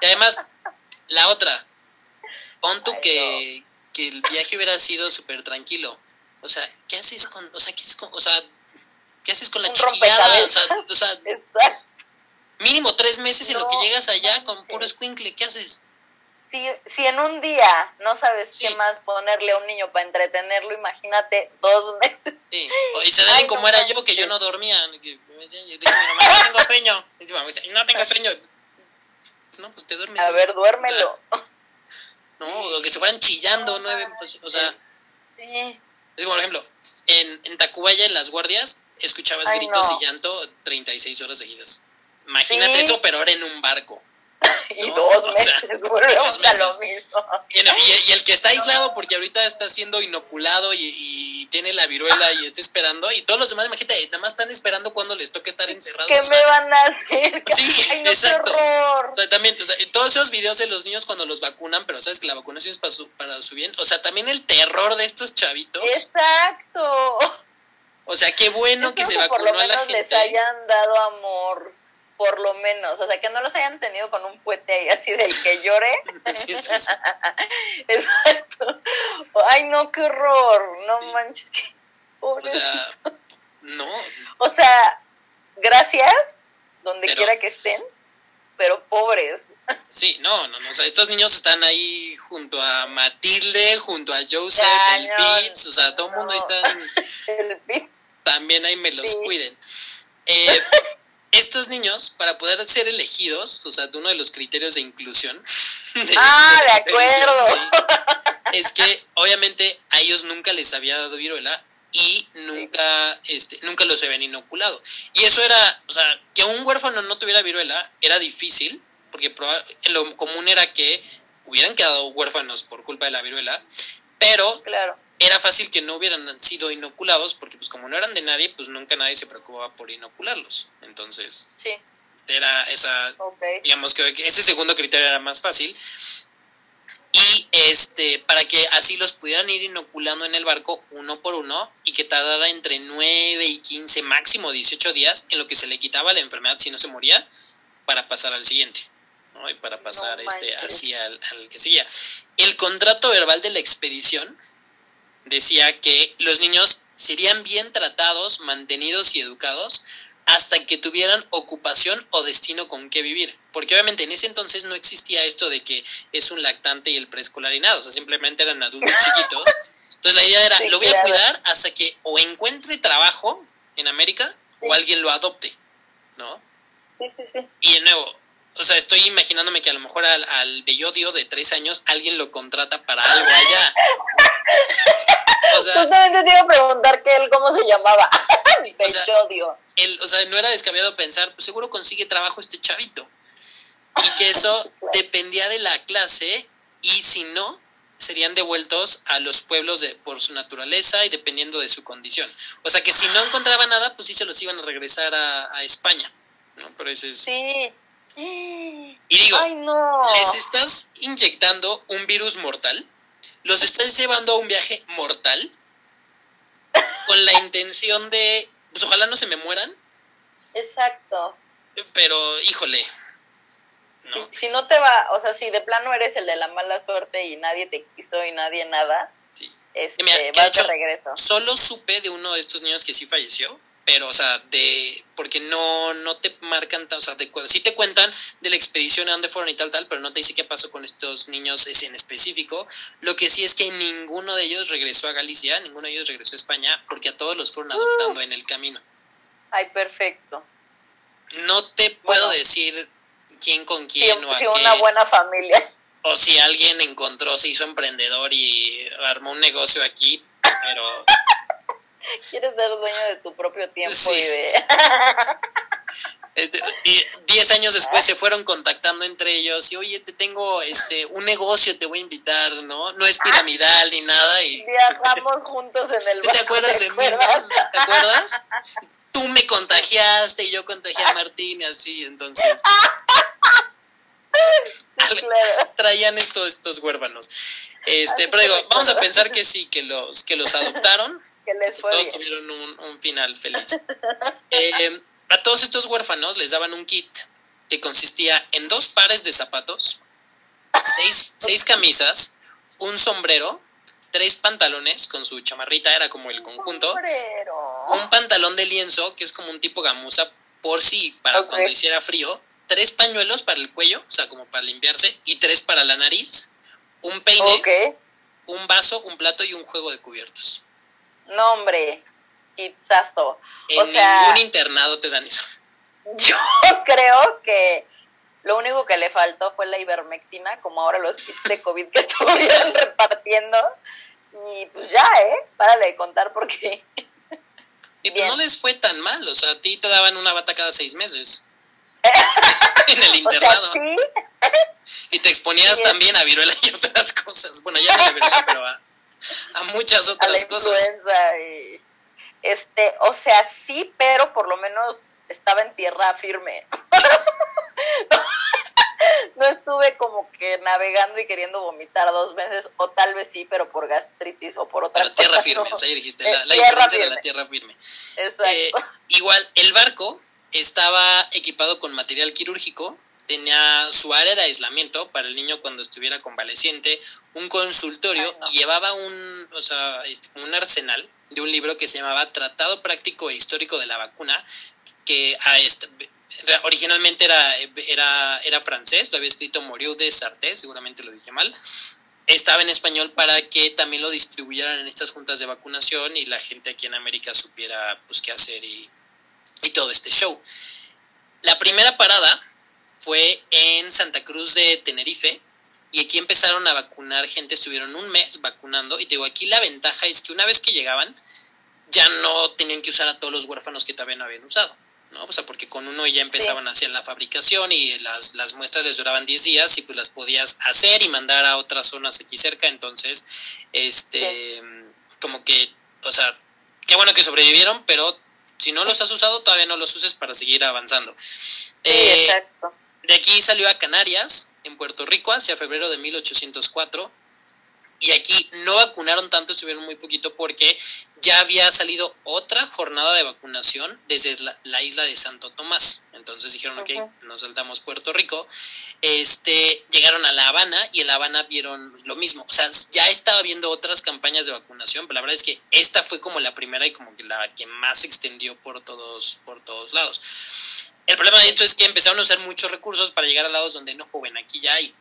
y además, la otra, pon tú Ay, que, que el viaje hubiera sido súper tranquilo, o sea, ¿qué haces con, o sea, qué haces con, o sea, ¿qué haces con la Un chiquillada? O sea, o sea, mínimo tres meses en lo No que llegas allá con puro squinkle, ¿qué haces? Si, si en un día no sabes qué más ponerle a un niño para entretenerlo, imagínate dos meses. Sí. Y se ven como era yo, que yo no dormía. Que me decían, yo no tengo sueño. Y encima me decía, no tengo sueño. No, pues te duermes. A ver, duérmelo. no, o que se fueran chillando, ¿no? Pues, o sea, sí. por ejemplo, en, en Tacubaya, en las guardias, escuchabas gritos y llanto 36 horas seguidas. Imagínate eso, pero ahora en un barco. y dos meses, volvemos a lo mismo. Y, el que está aislado porque ahorita está siendo inoculado y, tiene la viruela y está esperando, y todos los demás, imagínate, nada más están esperando cuando les toque estar encerrados. ¿Qué me van a hacer? Sí, exacto. O sea, también, o sea, todos esos videos de los niños cuando los vacunan, pero sabes que la vacunación es para su, para su bien, o sea, también el terror de estos chavitos. Exacto. O sea, qué bueno que se vacunó por lo menos les hayan dado amor por lo menos, o sea, que no los hayan tenido con un fuete ahí así del que llore. Exacto. Ay, no, qué horror, no manches. o sea, no. O sea, gracias, donde quiera que estén, pero pobres. Sí, no, no, no, o sea, estos niños están ahí junto a Matilde, junto a Joseph, el Fitz, o sea, todo el mundo está el También ahí me los cuiden. Eh, estos niños, para poder ser elegidos, o sea, uno de los criterios de inclusión. ah, de acuerdo. es que obviamente a ellos nunca les había dado viruela y nunca, este, nunca los habían inoculado. Y eso era, o sea, que un huérfano no tuviera viruela era difícil, porque lo común era que hubieran quedado huérfanos por culpa de la viruela, pero claro era fácil que no hubieran sido inoculados porque pues como no eran de nadie, pues nunca nadie se preocupaba por inocularlos. Entonces, sí. era esa, digamos que ese segundo criterio era más fácil. Y este, para que así los pudieran ir inoculando en el barco uno por uno y que tardara entre 9 y 15, máximo 18 días en lo que se le quitaba la enfermedad si no se moría para pasar al siguiente. ¿no? Y para pasar este, así al, al que seguía. El contrato verbal de la expedición decía que los niños serían bien tratados, mantenidos y educados hasta que tuvieran ocupación o destino con qué vivir. Porque obviamente en ese entonces no existía esto de que es un lactante y el preescolar y nada, o sea, simplemente eran adultos chiquitos. Entonces la idea era, lo voy a cuidar hasta que o encuentre trabajo en América o alguien lo adopte, ¿no? Sí, sí, sí. Y de nuevo, o sea, estoy imaginándome que a lo mejor al, al bellodio de tres años alguien lo contrata para algo allá. O sea, Justamente te iba a preguntar que él cómo se llamaba. bellodio. o sea, no era descabellado pensar, pues seguro consigue trabajo este chavito. Y que eso dependía de la clase y si no, serían devueltos a los pueblos de, por su naturaleza y dependiendo de su condición. O sea que si no encontraba nada, pues sí se los iban a regresar a, a España. ¿no? Pero ese es... Sí. Y digo, les estás inyectando un virus mortal, los estás llevando a un viaje mortal con la intención de, pues ojalá no se me mueran. Exacto. Pero, híjole. No. Si, no te va, o sea, si de plano eres el de la mala suerte y nadie te quiso y nadie nada, sí. este, vas de regreso. Solo supe de uno de estos niños que sí falleció, pero, o sea, de, porque no, no te marcan, o sea, te, sí te cuentan de la expedición a dónde fueron y tal, tal, pero no te dice qué pasó con estos niños en específico. Lo que sí es que ninguno de ellos regresó a Galicia, ninguno de ellos regresó a España, porque a todos los fueron adoptando en el camino. Ay, perfecto. No te puedo decir quién con quién o a si una buena familia. O si alguien encontró, se hizo emprendedor y armó un negocio aquí, pero Quieres ser dueño de tu propio tiempo y de... Este, y diez años después se fueron contactando entre ellos y oye te tengo este un negocio te voy a invitar no no es piramidal ni nada y viajamos juntos en el barco ¿te acuerdas de mí te acuerdas tú me contagiaste y yo contagié a Martín y así entonces. Traían estos estos huérfanos este, pero digo, vamos a pensar que sí, que los, que los adoptaron. que les fue todos tuvieron un, final feliz. Eh, a todos estos huérfanos les daban un kit que consistía en dos pares de zapatos, seis, seis camisas, un sombrero, tres pantalones con su chamarrita, era como el conjunto, un pantalón de lienzo, que es como un tipo gamuza por sí, para cuando hiciera frío, tres pañuelos para el cuello, o sea, como para limpiarse, y tres para la nariz, un peine, un vaso, un plato y un juego de cubiertos. No, hombre, pizzazo. En ningún internado te dan eso. Yo creo que lo único que le faltó fue la ivermectina, como ahora los kits de COVID que estuvieron repartiendo. Y pues ya, ¿eh? Párale de contar porque... Y pues no les fue tan mal, o sea, a ti te daban una bata cada seis meses. en el internado. ¿sí? Y te exponías también a viruela y otras cosas. Bueno, ya no a viruela, pero a, muchas otras cosas. este, o sea, sí, pero por lo menos estaba en tierra firme. no estuve como que navegando y queriendo vomitar dos veces, o tal vez sí, pero por gastritis o por otras pero tierra firme, o sea, dijiste, la, diferencia de la tierra firme. Exacto. Eh, igual, el barco estaba equipado con material quirúrgico, tenía su área de aislamiento para el niño cuando estuviera convaleciente, un consultorio y llevaba un, o sea, este, un arsenal de un libro que se llamaba Tratado Práctico e Histórico de la Vacuna, que a este, originalmente era, era, era francés, lo había escrito Moriu de Sarté, seguramente lo dije mal. Estaba en español para que también lo distribuyeran en estas juntas de vacunación y la gente aquí en América supiera pues qué hacer y, y todo este show. La primera parada fue en Santa Cruz de Tenerife y aquí empezaron a vacunar gente, estuvieron un mes vacunando y te digo, aquí la ventaja es que una vez que llegaban ya no tenían que usar a todos los huérfanos que todavía no habían usado. ¿no? O sea, porque con uno ya empezaban a hacer la fabricación y las, las muestras les duraban 10 días y pues las podías hacer y mandar a otras zonas aquí cerca, entonces, este, como que, o sea, qué bueno que sobrevivieron, pero si no los has usado, todavía no los uses para seguir avanzando. Eh, exacto. De aquí salió a Canarias, en Puerto Rico, hacia febrero de 1804 y aquí no vacunaron tanto, estuvieron muy poquito porque ya había salido otra jornada de vacunación desde la, isla de Santo Tomás. Entonces dijeron, ok, nos saltamos Puerto Rico. Este, llegaron a La Habana y en La Habana vieron lo mismo. O sea, ya estaba viendo otras campañas de vacunación, pero la verdad es que esta fue como la primera y como que la que más se extendió por todos, por todos lados. El problema de esto es que empezaron a usar muchos recursos para llegar a lados donde no joven, aquí ya hay.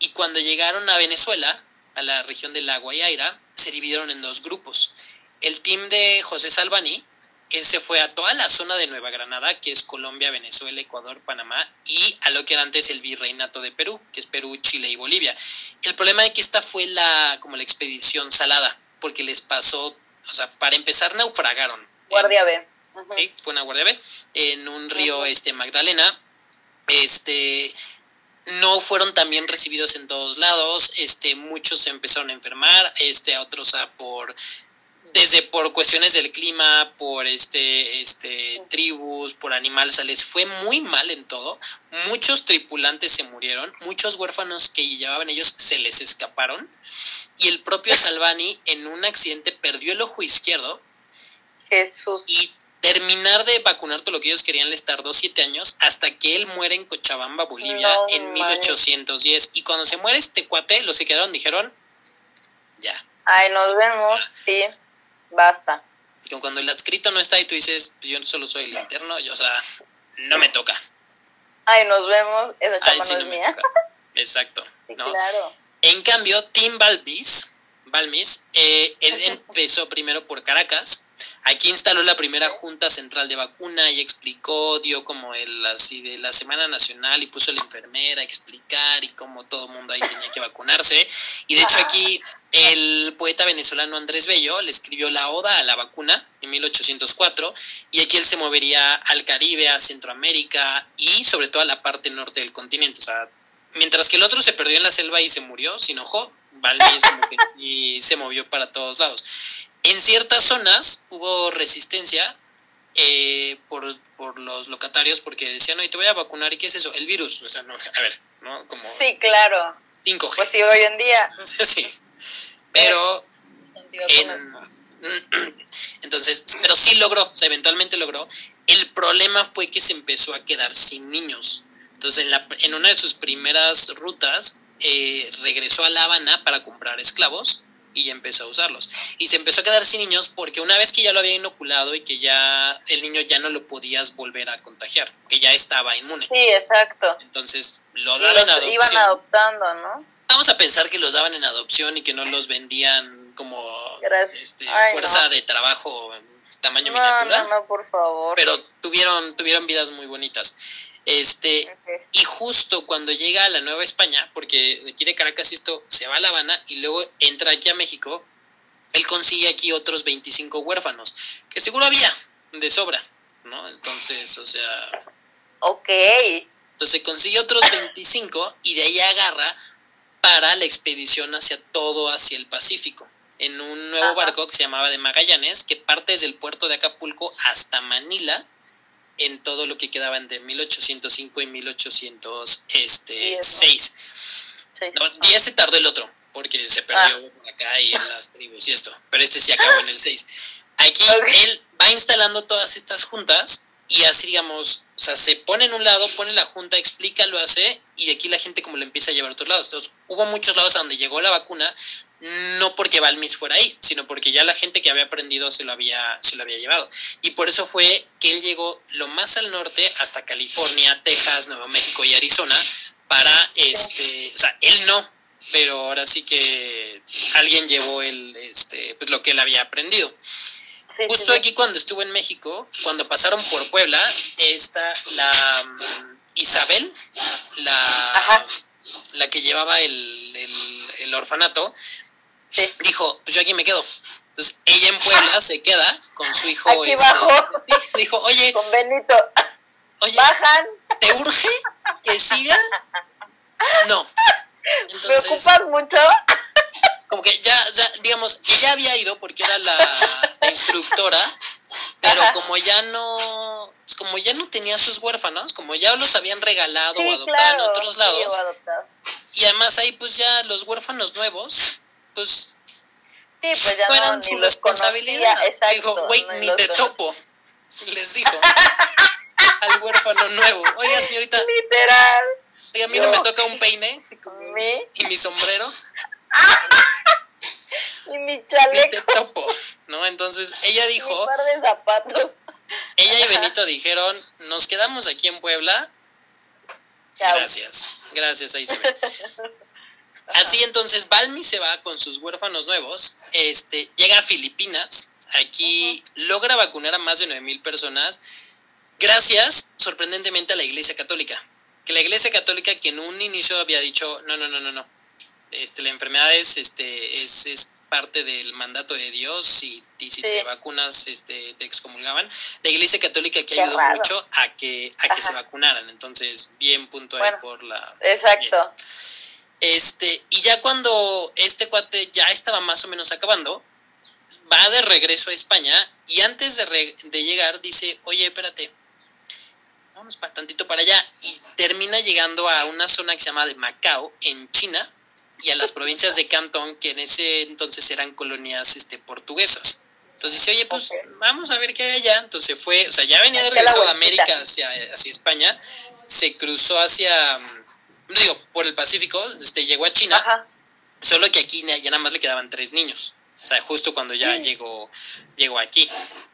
Y cuando llegaron a Venezuela, a la región de La Guaira, se dividieron en dos grupos. El team de José Salvani, él se fue a toda la zona de Nueva Granada, que es Colombia, Venezuela, Ecuador, Panamá, y a lo que era antes el virreinato de Perú, que es Perú, Chile y Bolivia. El problema es que esta fue la, como la expedición salada, porque les pasó, o sea, para empezar naufragaron. Guardia B. fue una guardia B, en un río este, Magdalena, este, no fueron tan bien recibidos en todos lados, este, muchos se empezaron a enfermar, este, otros a por desde por cuestiones del clima, por este, este, tribus, por animales, o sea, les fue muy mal en todo. Muchos tripulantes se murieron, muchos huérfanos que llevaban ellos se les escaparon y el propio Salvani en un accidente perdió el ojo izquierdo. Jesús. Y terminar de vacunar todo lo que ellos querían les tardó siete años hasta que él muere en Cochabamba, Bolivia, en 1810. Y cuando se muere este cuate, los que quedaron dijeron, ya. Ay, nos vemos, sí, basta. Y cuando el adscrito no está y tú dices, yo solo soy el interno, yo, o sea, no me toca. Ay, nos vemos, esa chamba no es mía. Exacto. Claro. En cambio, Tim Balbis, Balmis, eh, empezó primero por Caracas, Aquí instaló la primera Junta Central de Vacuna y explicó, dio como el así de la Semana Nacional y puso a la enfermera a explicar y cómo todo el mundo ahí tenía que vacunarse. Y de hecho aquí el poeta venezolano Andrés Bello le escribió la Oda a la vacuna en 1804 y aquí él se movería al Caribe, a Centroamérica y sobre todo a la parte norte del continente. O sea, mientras que el otro se perdió en la selva y se murió, se enojó, Valdés y se movió para todos lados. En ciertas zonas hubo resistencia eh, por, por, los locatarios porque decían, no, y te voy a vacunar, ¿y qué es eso? El virus. O sea, no, a ver, ¿no? Como sí, claro. 5G. Pues sí, hoy en día. sí. Pero... entonces, pero sí logró, o sea, eventualmente logró. El problema fue que se empezó a quedar sin niños. Entonces, en, la, en una de sus primeras rutas, eh, regresó a La Habana para comprar esclavos y empezó a usarlos. Y se empezó a quedar sin niños porque una vez que ya lo había inoculado y que ya el niño ya no lo podías volver a contagiar, que ya estaba inmune. Sí, exacto. Entonces lo daban a adopción. Iban adoptando, ¿no? Vamos a pensar que los daban en adopción y que no los vendían como este, fuerza de trabajo en tamaño miniatura. No, no, por favor. Pero tuvieron, tuvieron vidas muy bonitas. Este, y justo cuando llega a la Nueva España, porque de aquí de Caracas esto se va a La Habana y luego entra aquí a México, él consigue aquí otros 25 huérfanos, que seguro había de sobra, ¿no? Entonces, o sea... Ok. Entonces consigue otros 25 y de ahí agarra para la expedición hacia todo, hacia el Pacífico, en un nuevo barco que se llamaba de Magallanes, que parte desde el puerto de Acapulco hasta Manila, en todo lo que quedaba entre 1805 y 1806. Este, no, 10 se tardó el otro, porque se perdió ah. acá y en las tribus y esto, pero este sí acabó en el 6. Aquí él va instalando todas estas juntas y así digamos, o sea, se pone en un lado, pone la junta, explica, lo hace y aquí la gente como lo empieza a llevar a otros lados. Entonces, hubo muchos lados a donde llegó la vacuna, no porque Balmis fuera ahí, sino porque ya la gente que había aprendido se lo había, se lo había llevado. Y por eso fue que él llegó lo más al norte hasta California, Texas, Nuevo México y Arizona para, este, o sea, él no, pero ahora sí que alguien llevó el, este, pues lo que él había aprendido. Justo aquí cuando estuvo en México, cuando pasaron por Puebla, está la mm, Isabel, la, la que llevaba el, el, orfanato, dijo, pues yo aquí me quedo. Entonces ella en Puebla se queda con su hijo. Aquí este, dijo, oye, con Benito. Oye, bajan. ¿Te urge que siga? No. ¿Me ocupas mucho? como que ya, ya, digamos, ella había ido porque era la, instructora, pero como ya no, pues como ya no tenía sus huérfanos, como ya los habían regalado o adoptado en otros lados, y además ahí pues ya los huérfanos nuevos, pues, sí, pues ya fueran su responsabilidad. dijo, güey, ni te topo, les dijo al huérfano nuevo, oiga señorita, literal. Oiga, a mí no me toca un peine y mi sombrero. y mi chaleco. ¿no? Entonces ella dijo. Un par de zapatos. Ella y Benito dijeron: Nos quedamos aquí en Puebla. Gracias, gracias, ahí se ve. Así entonces Balmi se va con sus huérfanos nuevos, este, llega a Filipinas, aquí logra vacunar a más de 9000 personas, gracias sorprendentemente a la Iglesia Católica. Que la Iglesia Católica que en un inicio había dicho, no, no, no, no, no, este, la enfermedad es, este, es, es parte del mandato de Dios y, si te vacunas este, te excomulgaban. La Iglesia Católica que ayudó mucho a que, a que se vacunaran, entonces bien puntual por la... Exacto. Este, y ya cuando este cuate ya estaba más o menos acabando, va de regreso a España y antes de, de llegar dice, oye, espérate, vamos para tantito para allá y termina llegando a una zona que se llama de Macao en China y a las provincias de Cantón, que en ese entonces eran colonias este, portuguesas. Entonces dice, oye, pues vamos a ver qué hay allá. Entonces fue, o sea, ya venía de regreso de América hacia, hacia España, se cruzó hacia, digo, por el Pacífico, este, llegó a China, solo que aquí ya nada más le quedaban tres niños. O sea, justo cuando ya llegó, llegó aquí.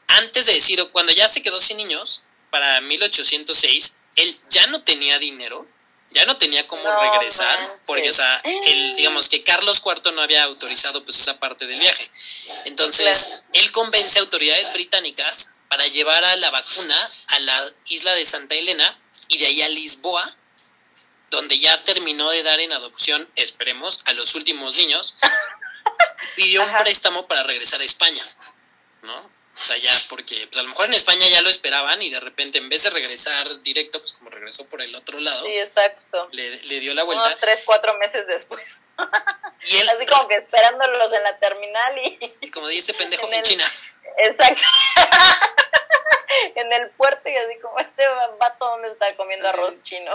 Antes de decir, cuando ya se quedó sin niños, para 1806, él ya no tenía dinero ya no tenía cómo regresar, porque, o sea, el, digamos que Carlos IV no había autorizado pues esa parte del viaje. Entonces, él convence a autoridades británicas para llevar a la vacuna a la isla de Santa Elena y de ahí a Lisboa, donde ya terminó de dar en adopción, esperemos, a los últimos niños, pidió un préstamo para regresar a España, ¿no? O sea, ya porque pues a lo mejor en España ya lo esperaban y de repente en vez de regresar directo, pues como regresó por el otro lado. Sí, exacto. Le, dio la vuelta. Unos tres, cuatro meses después. Y él, así como que esperándolos en la terminal y... Y como dice pendejo en, China. Exacto. en el puerto y así como este vato donde está comiendo arroz chino.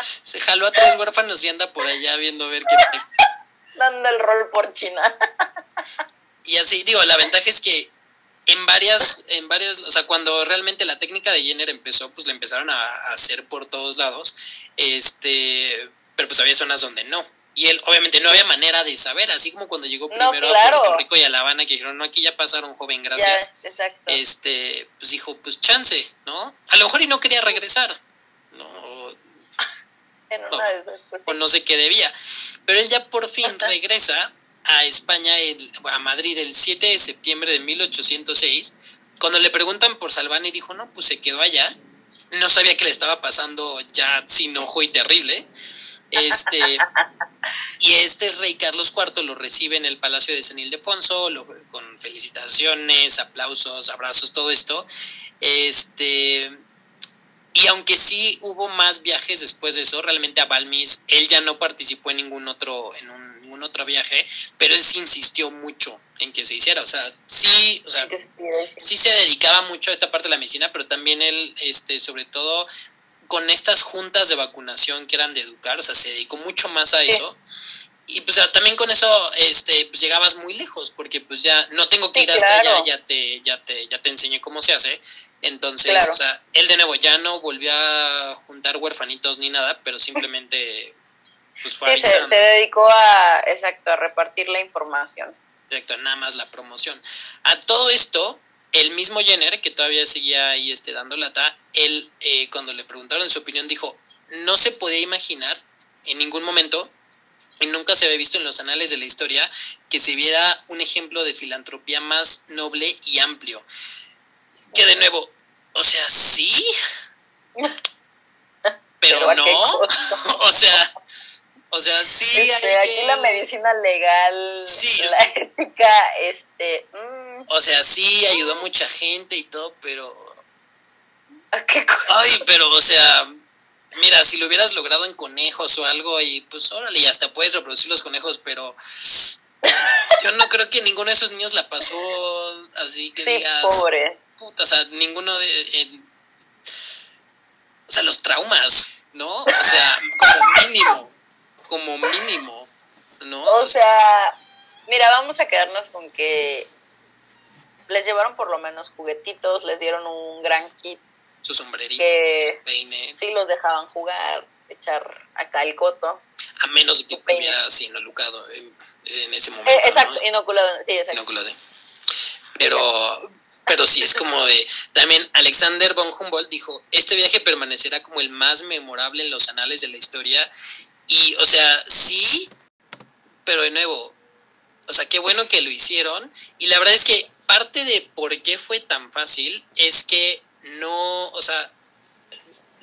Se jaló a tres huérfanos y anda por allá viendo a ver qué Dando el rol por China. Y así, digo, la ventaja es que en varias, en varias, o sea, cuando realmente la técnica de Jenner empezó, pues la empezaron a, hacer por todos lados, este, pero pues había zonas donde no. Y él, obviamente, no había manera de saber, así como cuando llegó primero a Puerto Rico y a La Habana, que dijeron, no, aquí ya pasaron, joven, gracias. exacto. Este, pues dijo, pues chance, ¿no? A lo mejor y no quería regresar, ¿no? En una de esas, pues, O no sé qué debía. Pero él ya por fin regresa a España, el- a Madrid, el 7 de septiembre de 1806. Cuando le preguntan por Salvani, dijo, no, pues se quedó allá. No sabía que le estaba pasando ya sin ojo y terrible. Este, y este rey Carlos IV lo recibe en el Palacio de San Ildefonso, lo- con felicitaciones, aplausos, abrazos, todo esto. Este, y aunque sí hubo más viajes después de eso, realmente a Balmis, él ya no participó en ningún otro, en un- otro viaje, pero él sí insistió mucho en que se hiciera. O sea, sí, o sea, sí, se dedicaba mucho a esta parte de la medicina, pero también él, este, sobre todo con estas juntas de vacunación que eran de educar, o sea, se dedicó mucho más a Sí. eso. Y pues también con eso este pues llegabas muy lejos porque pues ya no tengo que Sí, ir hasta claro. allá, ya te ya te ya te enseñé cómo se hace. Entonces, Claro. o sea, él de nuevo ya no volvió a juntar huerfanitos ni nada, pero simplemente pues fue Sí, se, se dedicó a, exacto, a repartir la información. Directo, nada más la promoción. A todo esto, el mismo Jenner, que todavía seguía ahí este, dando lata, él, eh, cuando le preguntaron su opinión, dijo, no se podía imaginar en ningún momento, y nunca se había visto en los anales de la historia, que se viera un ejemplo de filantropía más noble y amplio. Que de nuevo, o sea, sí, pero Pero ¿a no, o sea, o sea, sí Este, hay aquí que- la medicina legal, Sí. la ética, este, mm, O sea, sí ayudó a mucha gente y todo, pero. ¿a qué costo? Ay, pero, o sea. Mira, si lo hubieras logrado en conejos o algo, y pues órale, y hasta puedes reproducir los conejos, pero. Yo no creo que ninguno de esos niños la pasó así que Sí, digas. pobre. Puta, o sea, ninguno de. o sea, los traumas, ¿no? O sea, como mínimo. Como mínimo, ¿no? O sea, mira, vamos a quedarnos con que les llevaron por lo menos juguetitos, les dieron un gran kit, su sombrerito, que- peine. sí los dejaban jugar, echar acá el coto. A menos que estuviera así en, en ese momento. Eh, exacto, ¿no? inoculado, sí, exacto. Inoculado. Pero, pero sí, es como de. También Alexander von Humboldt dijo: Este viaje permanecerá como el más memorable en los anales de la historia. Y, o sea, sí, pero de nuevo, o sea, qué bueno que lo hicieron. Y la verdad es que parte de por qué fue tan fácil es que no, o sea,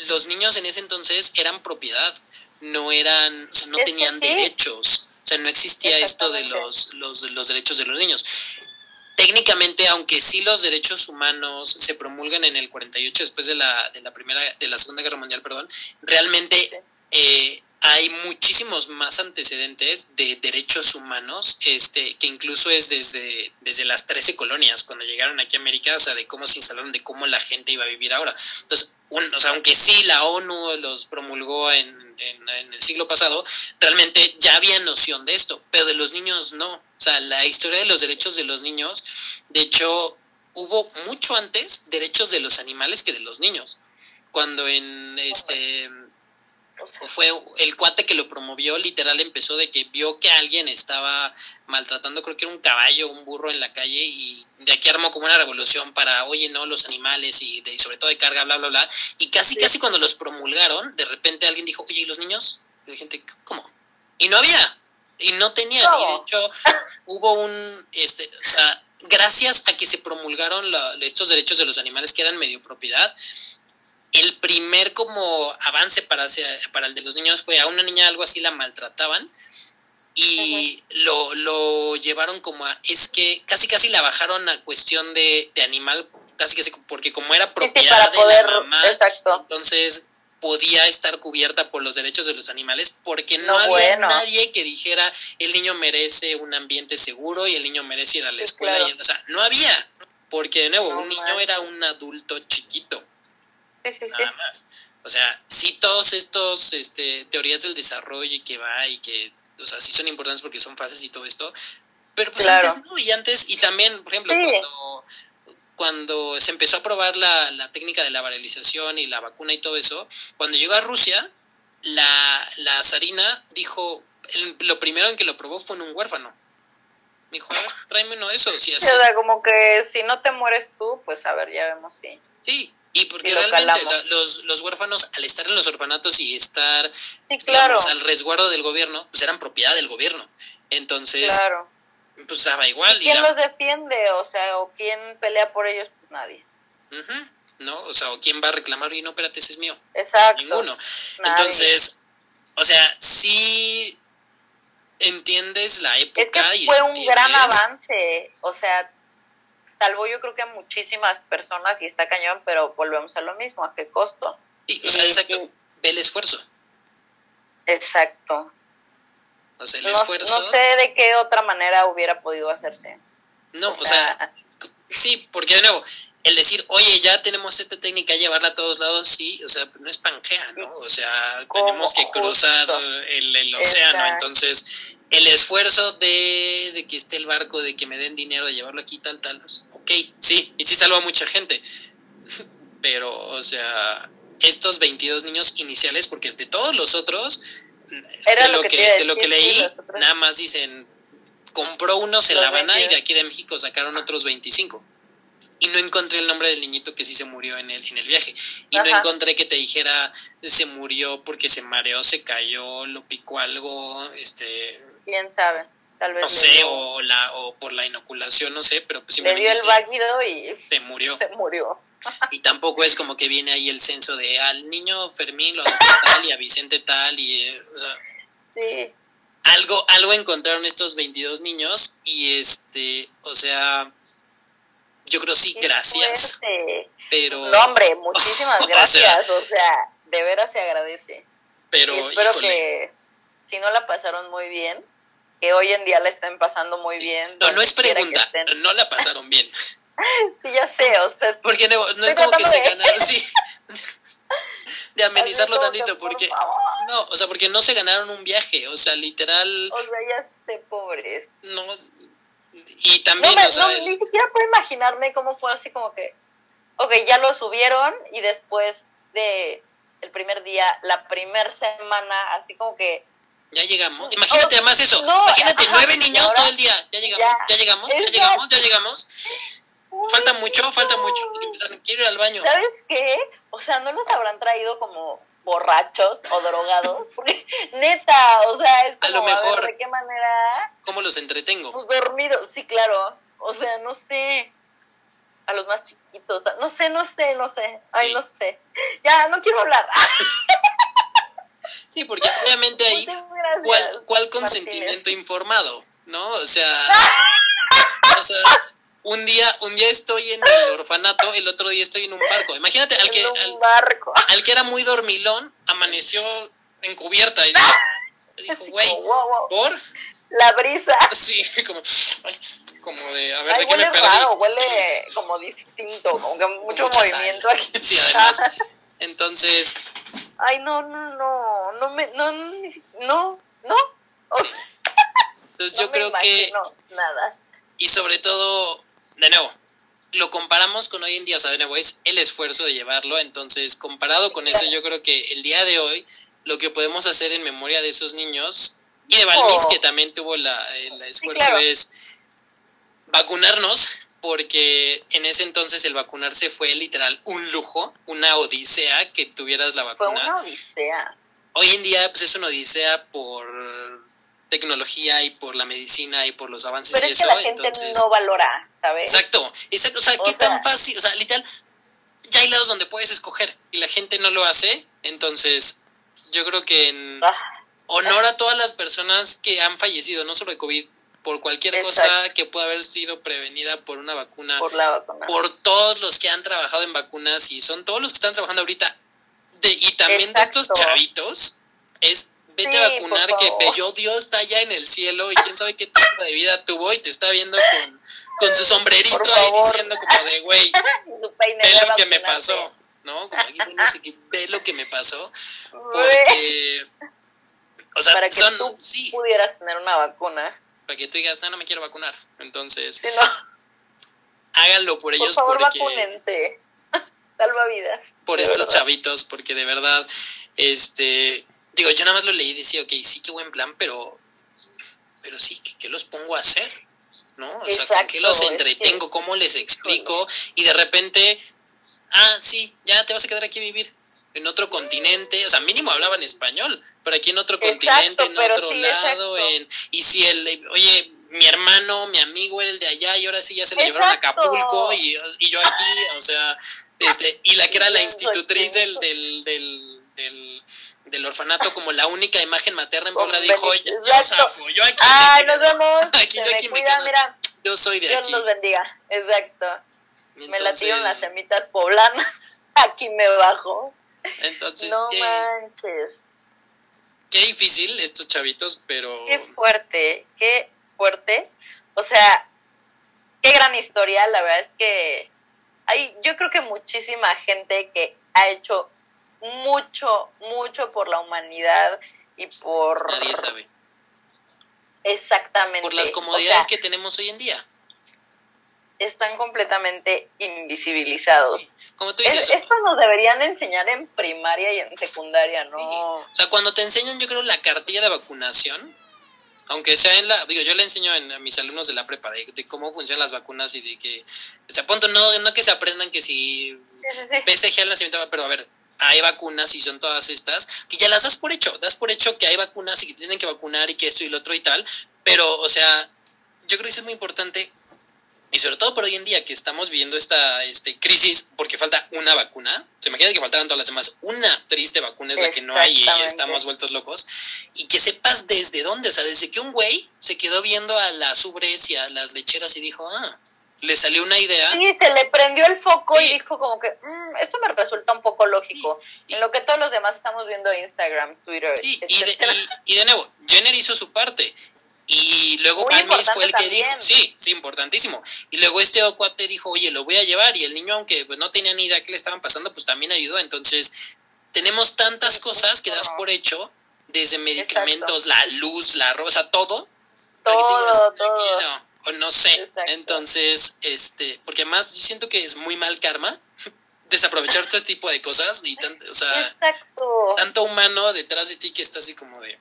los niños en ese entonces eran propiedad, no eran, o sea, no tenían derechos. O sea, no existía esto de los, los, los derechos de los niños. Técnicamente, aunque sí los derechos humanos se promulgan en el 48 después de la, de la primera, de la Segunda Guerra Mundial, perdón, realmente eh, hay muchísimos más antecedentes de derechos humanos, este, que incluso es desde, desde las 13 colonias, cuando llegaron aquí a América, o sea, de cómo se instalaron, de cómo la gente iba a vivir ahora. Entonces, un- o sea, aunque sí la ONU los promulgó en, en- en el siglo pasado, realmente ya había noción de esto, pero de los niños no. O sea, la historia de los derechos de los niños, de hecho, hubo mucho antes derechos de los animales que de los niños. Cuando en este fue el cuate que lo promovió, literal empezó de que vio que alguien estaba maltratando, creo que era un caballo, un burro en la calle y de aquí armó como una revolución para, oye, no, los animales y, de, y sobre todo de carga, bla, bla, bla. Y casi, casi cuando los promulgaron, de repente alguien dijo, oye, ¿y los niños? Y la gente, ¿cómo? Y no había, y no tenían, y de hecho hubo un, este, o sea, gracias a que se promulgaron la- estos derechos de los animales que eran medio propiedad, el primer como avance para, hacia- para el de los niños fue a una niña algo así la maltrataban y lo, lo llevaron como a, es que casi casi la bajaron a cuestión de, de animal, casi casi porque como era Sí, sí, propiedad para de poder, la mamá, exacto. entonces podía estar cubierta por los derechos de los animales porque no, No, había bueno. nadie que dijera el niño merece un ambiente seguro y el niño merece ir a la Sí, escuela. claro. y- o sea, no había, porque de nuevo, No un niño era un adulto chiquito Sí, sí, nada más. O sea, sí todos estos este, teorías del desarrollo y que va y que, o sea, sí son importantes porque son fases y todo esto, pero pues Claro. antes no, y antes, y también, por ejemplo, cuando, cuando se empezó a probar la, la técnica de la varelización y la vacuna y todo eso, cuando llegó a Rusia, la, la zarina dijo, lo primero en que lo probó fue en un huérfano. Me dijo, a ver, tráeme uno de esos. Y así. O sea, como que si no te mueres tú, pues a ver, ya vemos si. Sí, y porque realmente los, los huérfanos, al estar en los orfanatos y estar sí, claro. al resguardo del gobierno, pues eran propiedad del gobierno. Entonces, claro. Pues daba igual. ¿Quién los defiende? O sea, ¿o quién pelea por ellos? Pues nadie. ¿No? O sea, ¿o quién va a reclamar? Y no, espérate, ese es mío. Exacto. Ninguno. Entonces, o sea, sí entiendes la época. Es que fue un gran avance. O sea, salvó yo creo que a muchísimas personas y está cañón, pero volvemos a lo mismo, ¿a qué costo? Y, o sea, exacto, ve el esfuerzo. Exacto. O sea, el no, esfuerzo. No sé de qué otra manera hubiera podido hacerse. No, o, sea, sí, porque de nuevo, el decir, oye, ya tenemos esta técnica, llevarla a todos lados, sí, o sea, no es Pangea, ¿no? O sea, tenemos que cruzar el, el océano, entonces el esfuerzo de, de, que esté el barco, de que me den dinero, de llevarlo aquí, tal, tal, pues, ok, sí, y sí salva a mucha gente, pero, o sea, estos 22 niños iniciales, porque de todos los otros, Era de lo, que, de lo que leí, nada más dicen, compró unos en La Habana y 22. de aquí de México sacaron otros 25 y no encontré el nombre del niñito que sí se murió en el, en el viaje. Y no encontré que te dijera se murió porque se mareó, se cayó, lo picó algo, este, quién sabe, tal vez no sé, dio- o la o por la inoculación, no sé, pero pues le dio el váguido y se murió. se murió. Y tampoco es como que viene ahí el censo de al niño Fermín lo tal y a Vicente tal y eh, o sea, Sí, algo algo encontraron estos 22 niños y este, o sea, yo creo sí, qué gracias, fuerte. pero No, hombre, muchísimas O sea- gracias. O sea, de veras se agradece. pero y espero híjole. que si no la pasaron muy bien, que hoy en día la estén pasando muy bien. No, no es pregunta, no la pasaron bien. Sí, ya sé, o sea, Porque no, no es como que se ganaron, sí. De amenizarlo tantito, que, por porque. favor. No, o sea, porque no se ganaron un viaje, o sea, literal, O sea, ya sé, pobres. no. Y No, también, me, o sea, no, el- ni siquiera puedo imaginarme cómo fue así como que, ok, ya lo subieron y después de el primer día, la primer semana, así como que ya llegamos. Imagínate además eso. no, Imagínate ajá, nueve niños ahora todo el día. Ya llegamos, ya, ya, llegamos, ya llegamos, ya llegamos. Falta mucho, falta mucho. Quiero ir al baño. ¿Sabes qué? O sea, ¿no los habrán traído como borrachos o drogados? Porque, neta, o sea, es A como, lo mejor. ver, ¿de qué manera? ¿Cómo los entretengo? Pues dormidos, sí, claro. O sea, no sé. A los más chiquitos, no sé, no sé, no sé. Ay, Sí. no sé. Ya, no quiero hablar. Sí, porque obviamente ahí, ¿cuál, cuál Martínez. consentimiento informado? ¿No? O sea, o sea, un día, un día estoy en el orfanato, el otro día estoy en un barco. Imagínate, al que, al, barco. al que era muy dormilón, amaneció en cubierta y dijo, güey. ¿por? La brisa. Sí, como, ay, como de, a ver, Ay, ¿de qué me perdí? raro, huele como distinto, como que mucho Mucha sal. movimiento aquí. Sí, además. Entonces, Ay, no, no, no, no me, no, no, no. Entonces no yo creo que nada. y sobre todo, de nuevo, lo comparamos con hoy en día, o sea, de nuevo, es el esfuerzo de llevarlo, entonces, comparado con eso, yo creo que el día de hoy, lo que podemos hacer en memoria de esos niños, y de Valmis, Oh. que también tuvo la, el esfuerzo, claro. es vacunarnos, porque en ese entonces el vacunarse fue literal un lujo, una odisea que tuvieras la Fue vacuna. una odisea. Hoy en día, pues es una odisea por tecnología y por la medicina y por los avances Pero y es que eso, la gente entonces... no valora, ¿sabes? Exacto, exacto, o sea, O qué sea- tan fácil, o sea, literal, ya hay lados donde puedes escoger y la gente no lo hace, entonces yo creo que en Ah, honor a todas las personas que han fallecido, no solo de COVID, por cualquier Exacto. cosa que pueda haber sido prevenida por una vacuna, por la vacuna. por todos los que han trabajado en vacunas y son todos los que están trabajando ahorita, de, y también de estos chavitos, es vete Sí, a vacunar por que favor. bello Dios está allá en el cielo y quién sabe qué tipo de vida tuvo y te está viendo con, con su sombrerito Por ahí favor. diciendo como de güey, ve lo que me pasó, ¿no? Como aquí, no sé qué, ve lo que me pasó, porque, o sea, Para que son, tú sí, pudieras tener una vacuna. para que tú digas, no, no me quiero vacunar, entonces, no, háganlo por por ellos favor, porque... vacúnense. Salva vidas. por de estos verdad. chavitos, porque de verdad, este, digo, yo nada más lo leí y decía, ok, sí, qué buen plan, pero, pero sí, ¿qué, los pongo a hacer? ¿No? O sea, ¿con qué los entretengo? ¿Cómo les explico? Y de repente, ah, sí, ya te vas a quedar aquí a vivir en otro continente, o sea, mínimo hablaban español, pero aquí en otro continente, en otro lado, en, y si el, oye, mi hermano, mi amigo era el de allá y ahora sí ya se le llevaron a Acapulco y, y, yo aquí, o sea, este, y la que era la institutriz del, del, del, del, orfanato como la única imagen materna en Puebla dijo, yo, yo, yo aquí Ay, nos vemos. Aquí, yo aquí me quedo. Mira, yo soy de Dios aquí. Dios los bendiga, exacto. me latieron las semitas poblanas, aquí me bajo. Entonces, no manches. Qué difícil estos chavitos, pero... Qué fuerte, qué fuerte. O sea, qué gran historia. La verdad es que hay, yo creo que muchísima gente que ha hecho mucho, mucho por la humanidad y por... Nadie sabe. Exactamente. Por las comodidades que tenemos hoy en día están completamente invisibilizados. Como tú dices, esto nos deberían enseñar en primaria y en secundaria, ¿no? O sea, cuando te enseñan, yo creo, la cartilla de vacunación, aunque sea en la, digo, yo le enseño a mis alumnos de la prepa de, cómo funcionan las vacunas y de que, o sea, punto, no, no que se aprendan que si PSG al nacimiento, pero a ver, hay vacunas y son todas estas, que ya las das por hecho, das por hecho que hay vacunas y que tienen que vacunar y que esto y lo otro y tal, pero, o sea, yo creo que es muy importante y sobre todo por hoy en día que estamos viviendo esta este, crisis porque falta una vacuna, se imagina que faltaran todas las demás, una triste vacuna es la que no hay y estamos vueltos locos, y que sepas desde dónde, o sea, desde que un güey se quedó viendo a las ubres y a las lecheras y dijo, ah, le salió una idea. Sí, se le prendió el foco y dijo como que, mm, esto me resulta un poco lógico, en lo que todos los demás estamos viendo Instagram, Twitter. Sí, y de, y, y de nuevo, Jenner hizo su parte y luego fue el que dijo, sí, sí, importantísimo. Y luego este cuate dijo, oye, lo voy a llevar. Y el niño, aunque pues, no tenía ni idea qué le estaban pasando, pues también ayudó. Entonces, tenemos tantas cosas que das por hecho, desde medicamentos, la luz, la rosa, todo. Todo, todo. o no sé. Entonces, este, porque además siento que es muy mal karma desaprovechar todo este tipo de cosas y o sea, tanto humano detrás de ti que está así como de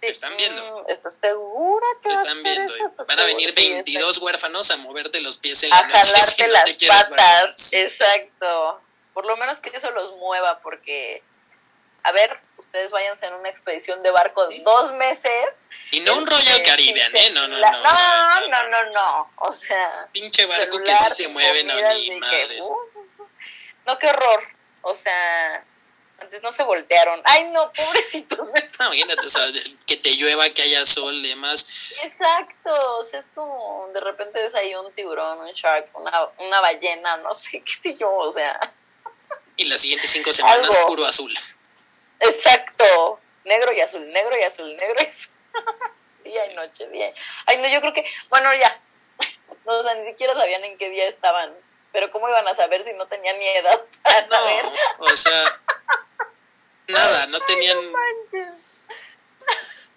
te están viendo. ¿Estás segura que Te están viendo. Van a venir 22 huérfanos a moverte los pies en la noche. A jalarte las patas. Exacto. Por lo menos que eso los mueva, porque, a ver, ustedes váyanse en una expedición de barco de dos meses. Y no un Royal este, Caribbean, ¿eh? No, no, no. No, no, no, no, no. O sea. Pinche barco que sí se mueve, no, ni madres. Uh, no, qué horror. O sea, antes no se voltearon. Ay, no, pobrecitos. No, imagínate, o sea, que te llueva, que haya sol, demás. Exacto, o sea, es como de repente ves ahí un tiburón, un shark, una, una ballena, no sé qué sé yo, o sea. Y las siguientes cinco semanas, puro azul. Exacto, negro y azul, negro y azul, negro y azul. día y noche, día. Ay, no, yo creo que, bueno, ya. No, o sea, ni siquiera sabían en qué día estaban. Pero ¿cómo iban a saber si no tenían ni edad para no, O sea, nada, no tenían...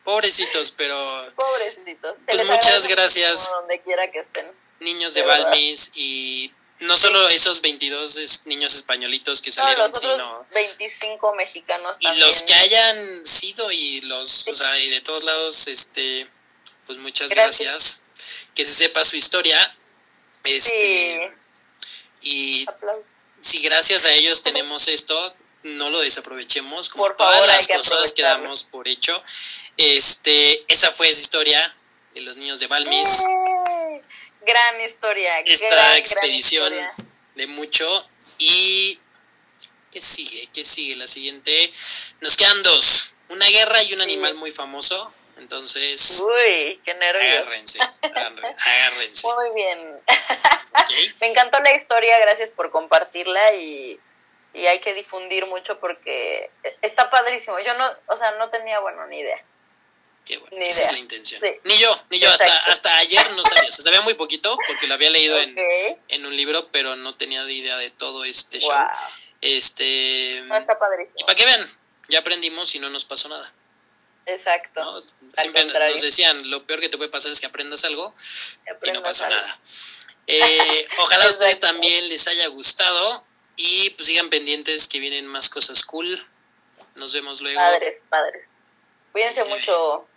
Pobrecitos, pero... Pobrecitos. Pues muchas gracias. Donde quiera que estén. Niños de, Balmis y no solo esos 22 niños españolitos que salieron, sino 25 mexicanos y los que hayan sido y los, o sea, y de todos lados, este, pues muchas gracias. Que se sepa su historia, este, y si gracias a ellos tenemos esto, no lo desaprovechemos como por todas las cosas que damos por hecho. Este, esa fue esa historia de los niños de Balmis. gran historia. Esta expedición de mucho y ¿qué sigue? ¿Qué sigue? La siguiente. Nos quedan dos. Una guerra y un animal muy famoso. Entonces. Uy, qué nervios. Agárrense, agárrense. Muy bien. Me encantó la historia, gracias por compartirla y y hay que difundir mucho porque está padrísimo. Yo no, o sea, no tenía, bueno, ni idea. Qué bueno, ni esa es la intención. Ni yo, ni yo, hasta, hasta ayer no sabía, o sea, sabía muy poquito porque lo había leído en, en un libro, pero no tenía idea de todo este show. Este, está padrísimo. Y para que vean, ya aprendimos y no nos pasó nada. Exacto. Siempre nos decían, lo peor que te puede pasar es que aprendas algo y no pasó nada. Eh, ojalá a ustedes también les haya gustado y pues sigan pendientes que vienen más cosas cool. Nos vemos luego. Padres, padres. Cuídense Sí. mucho.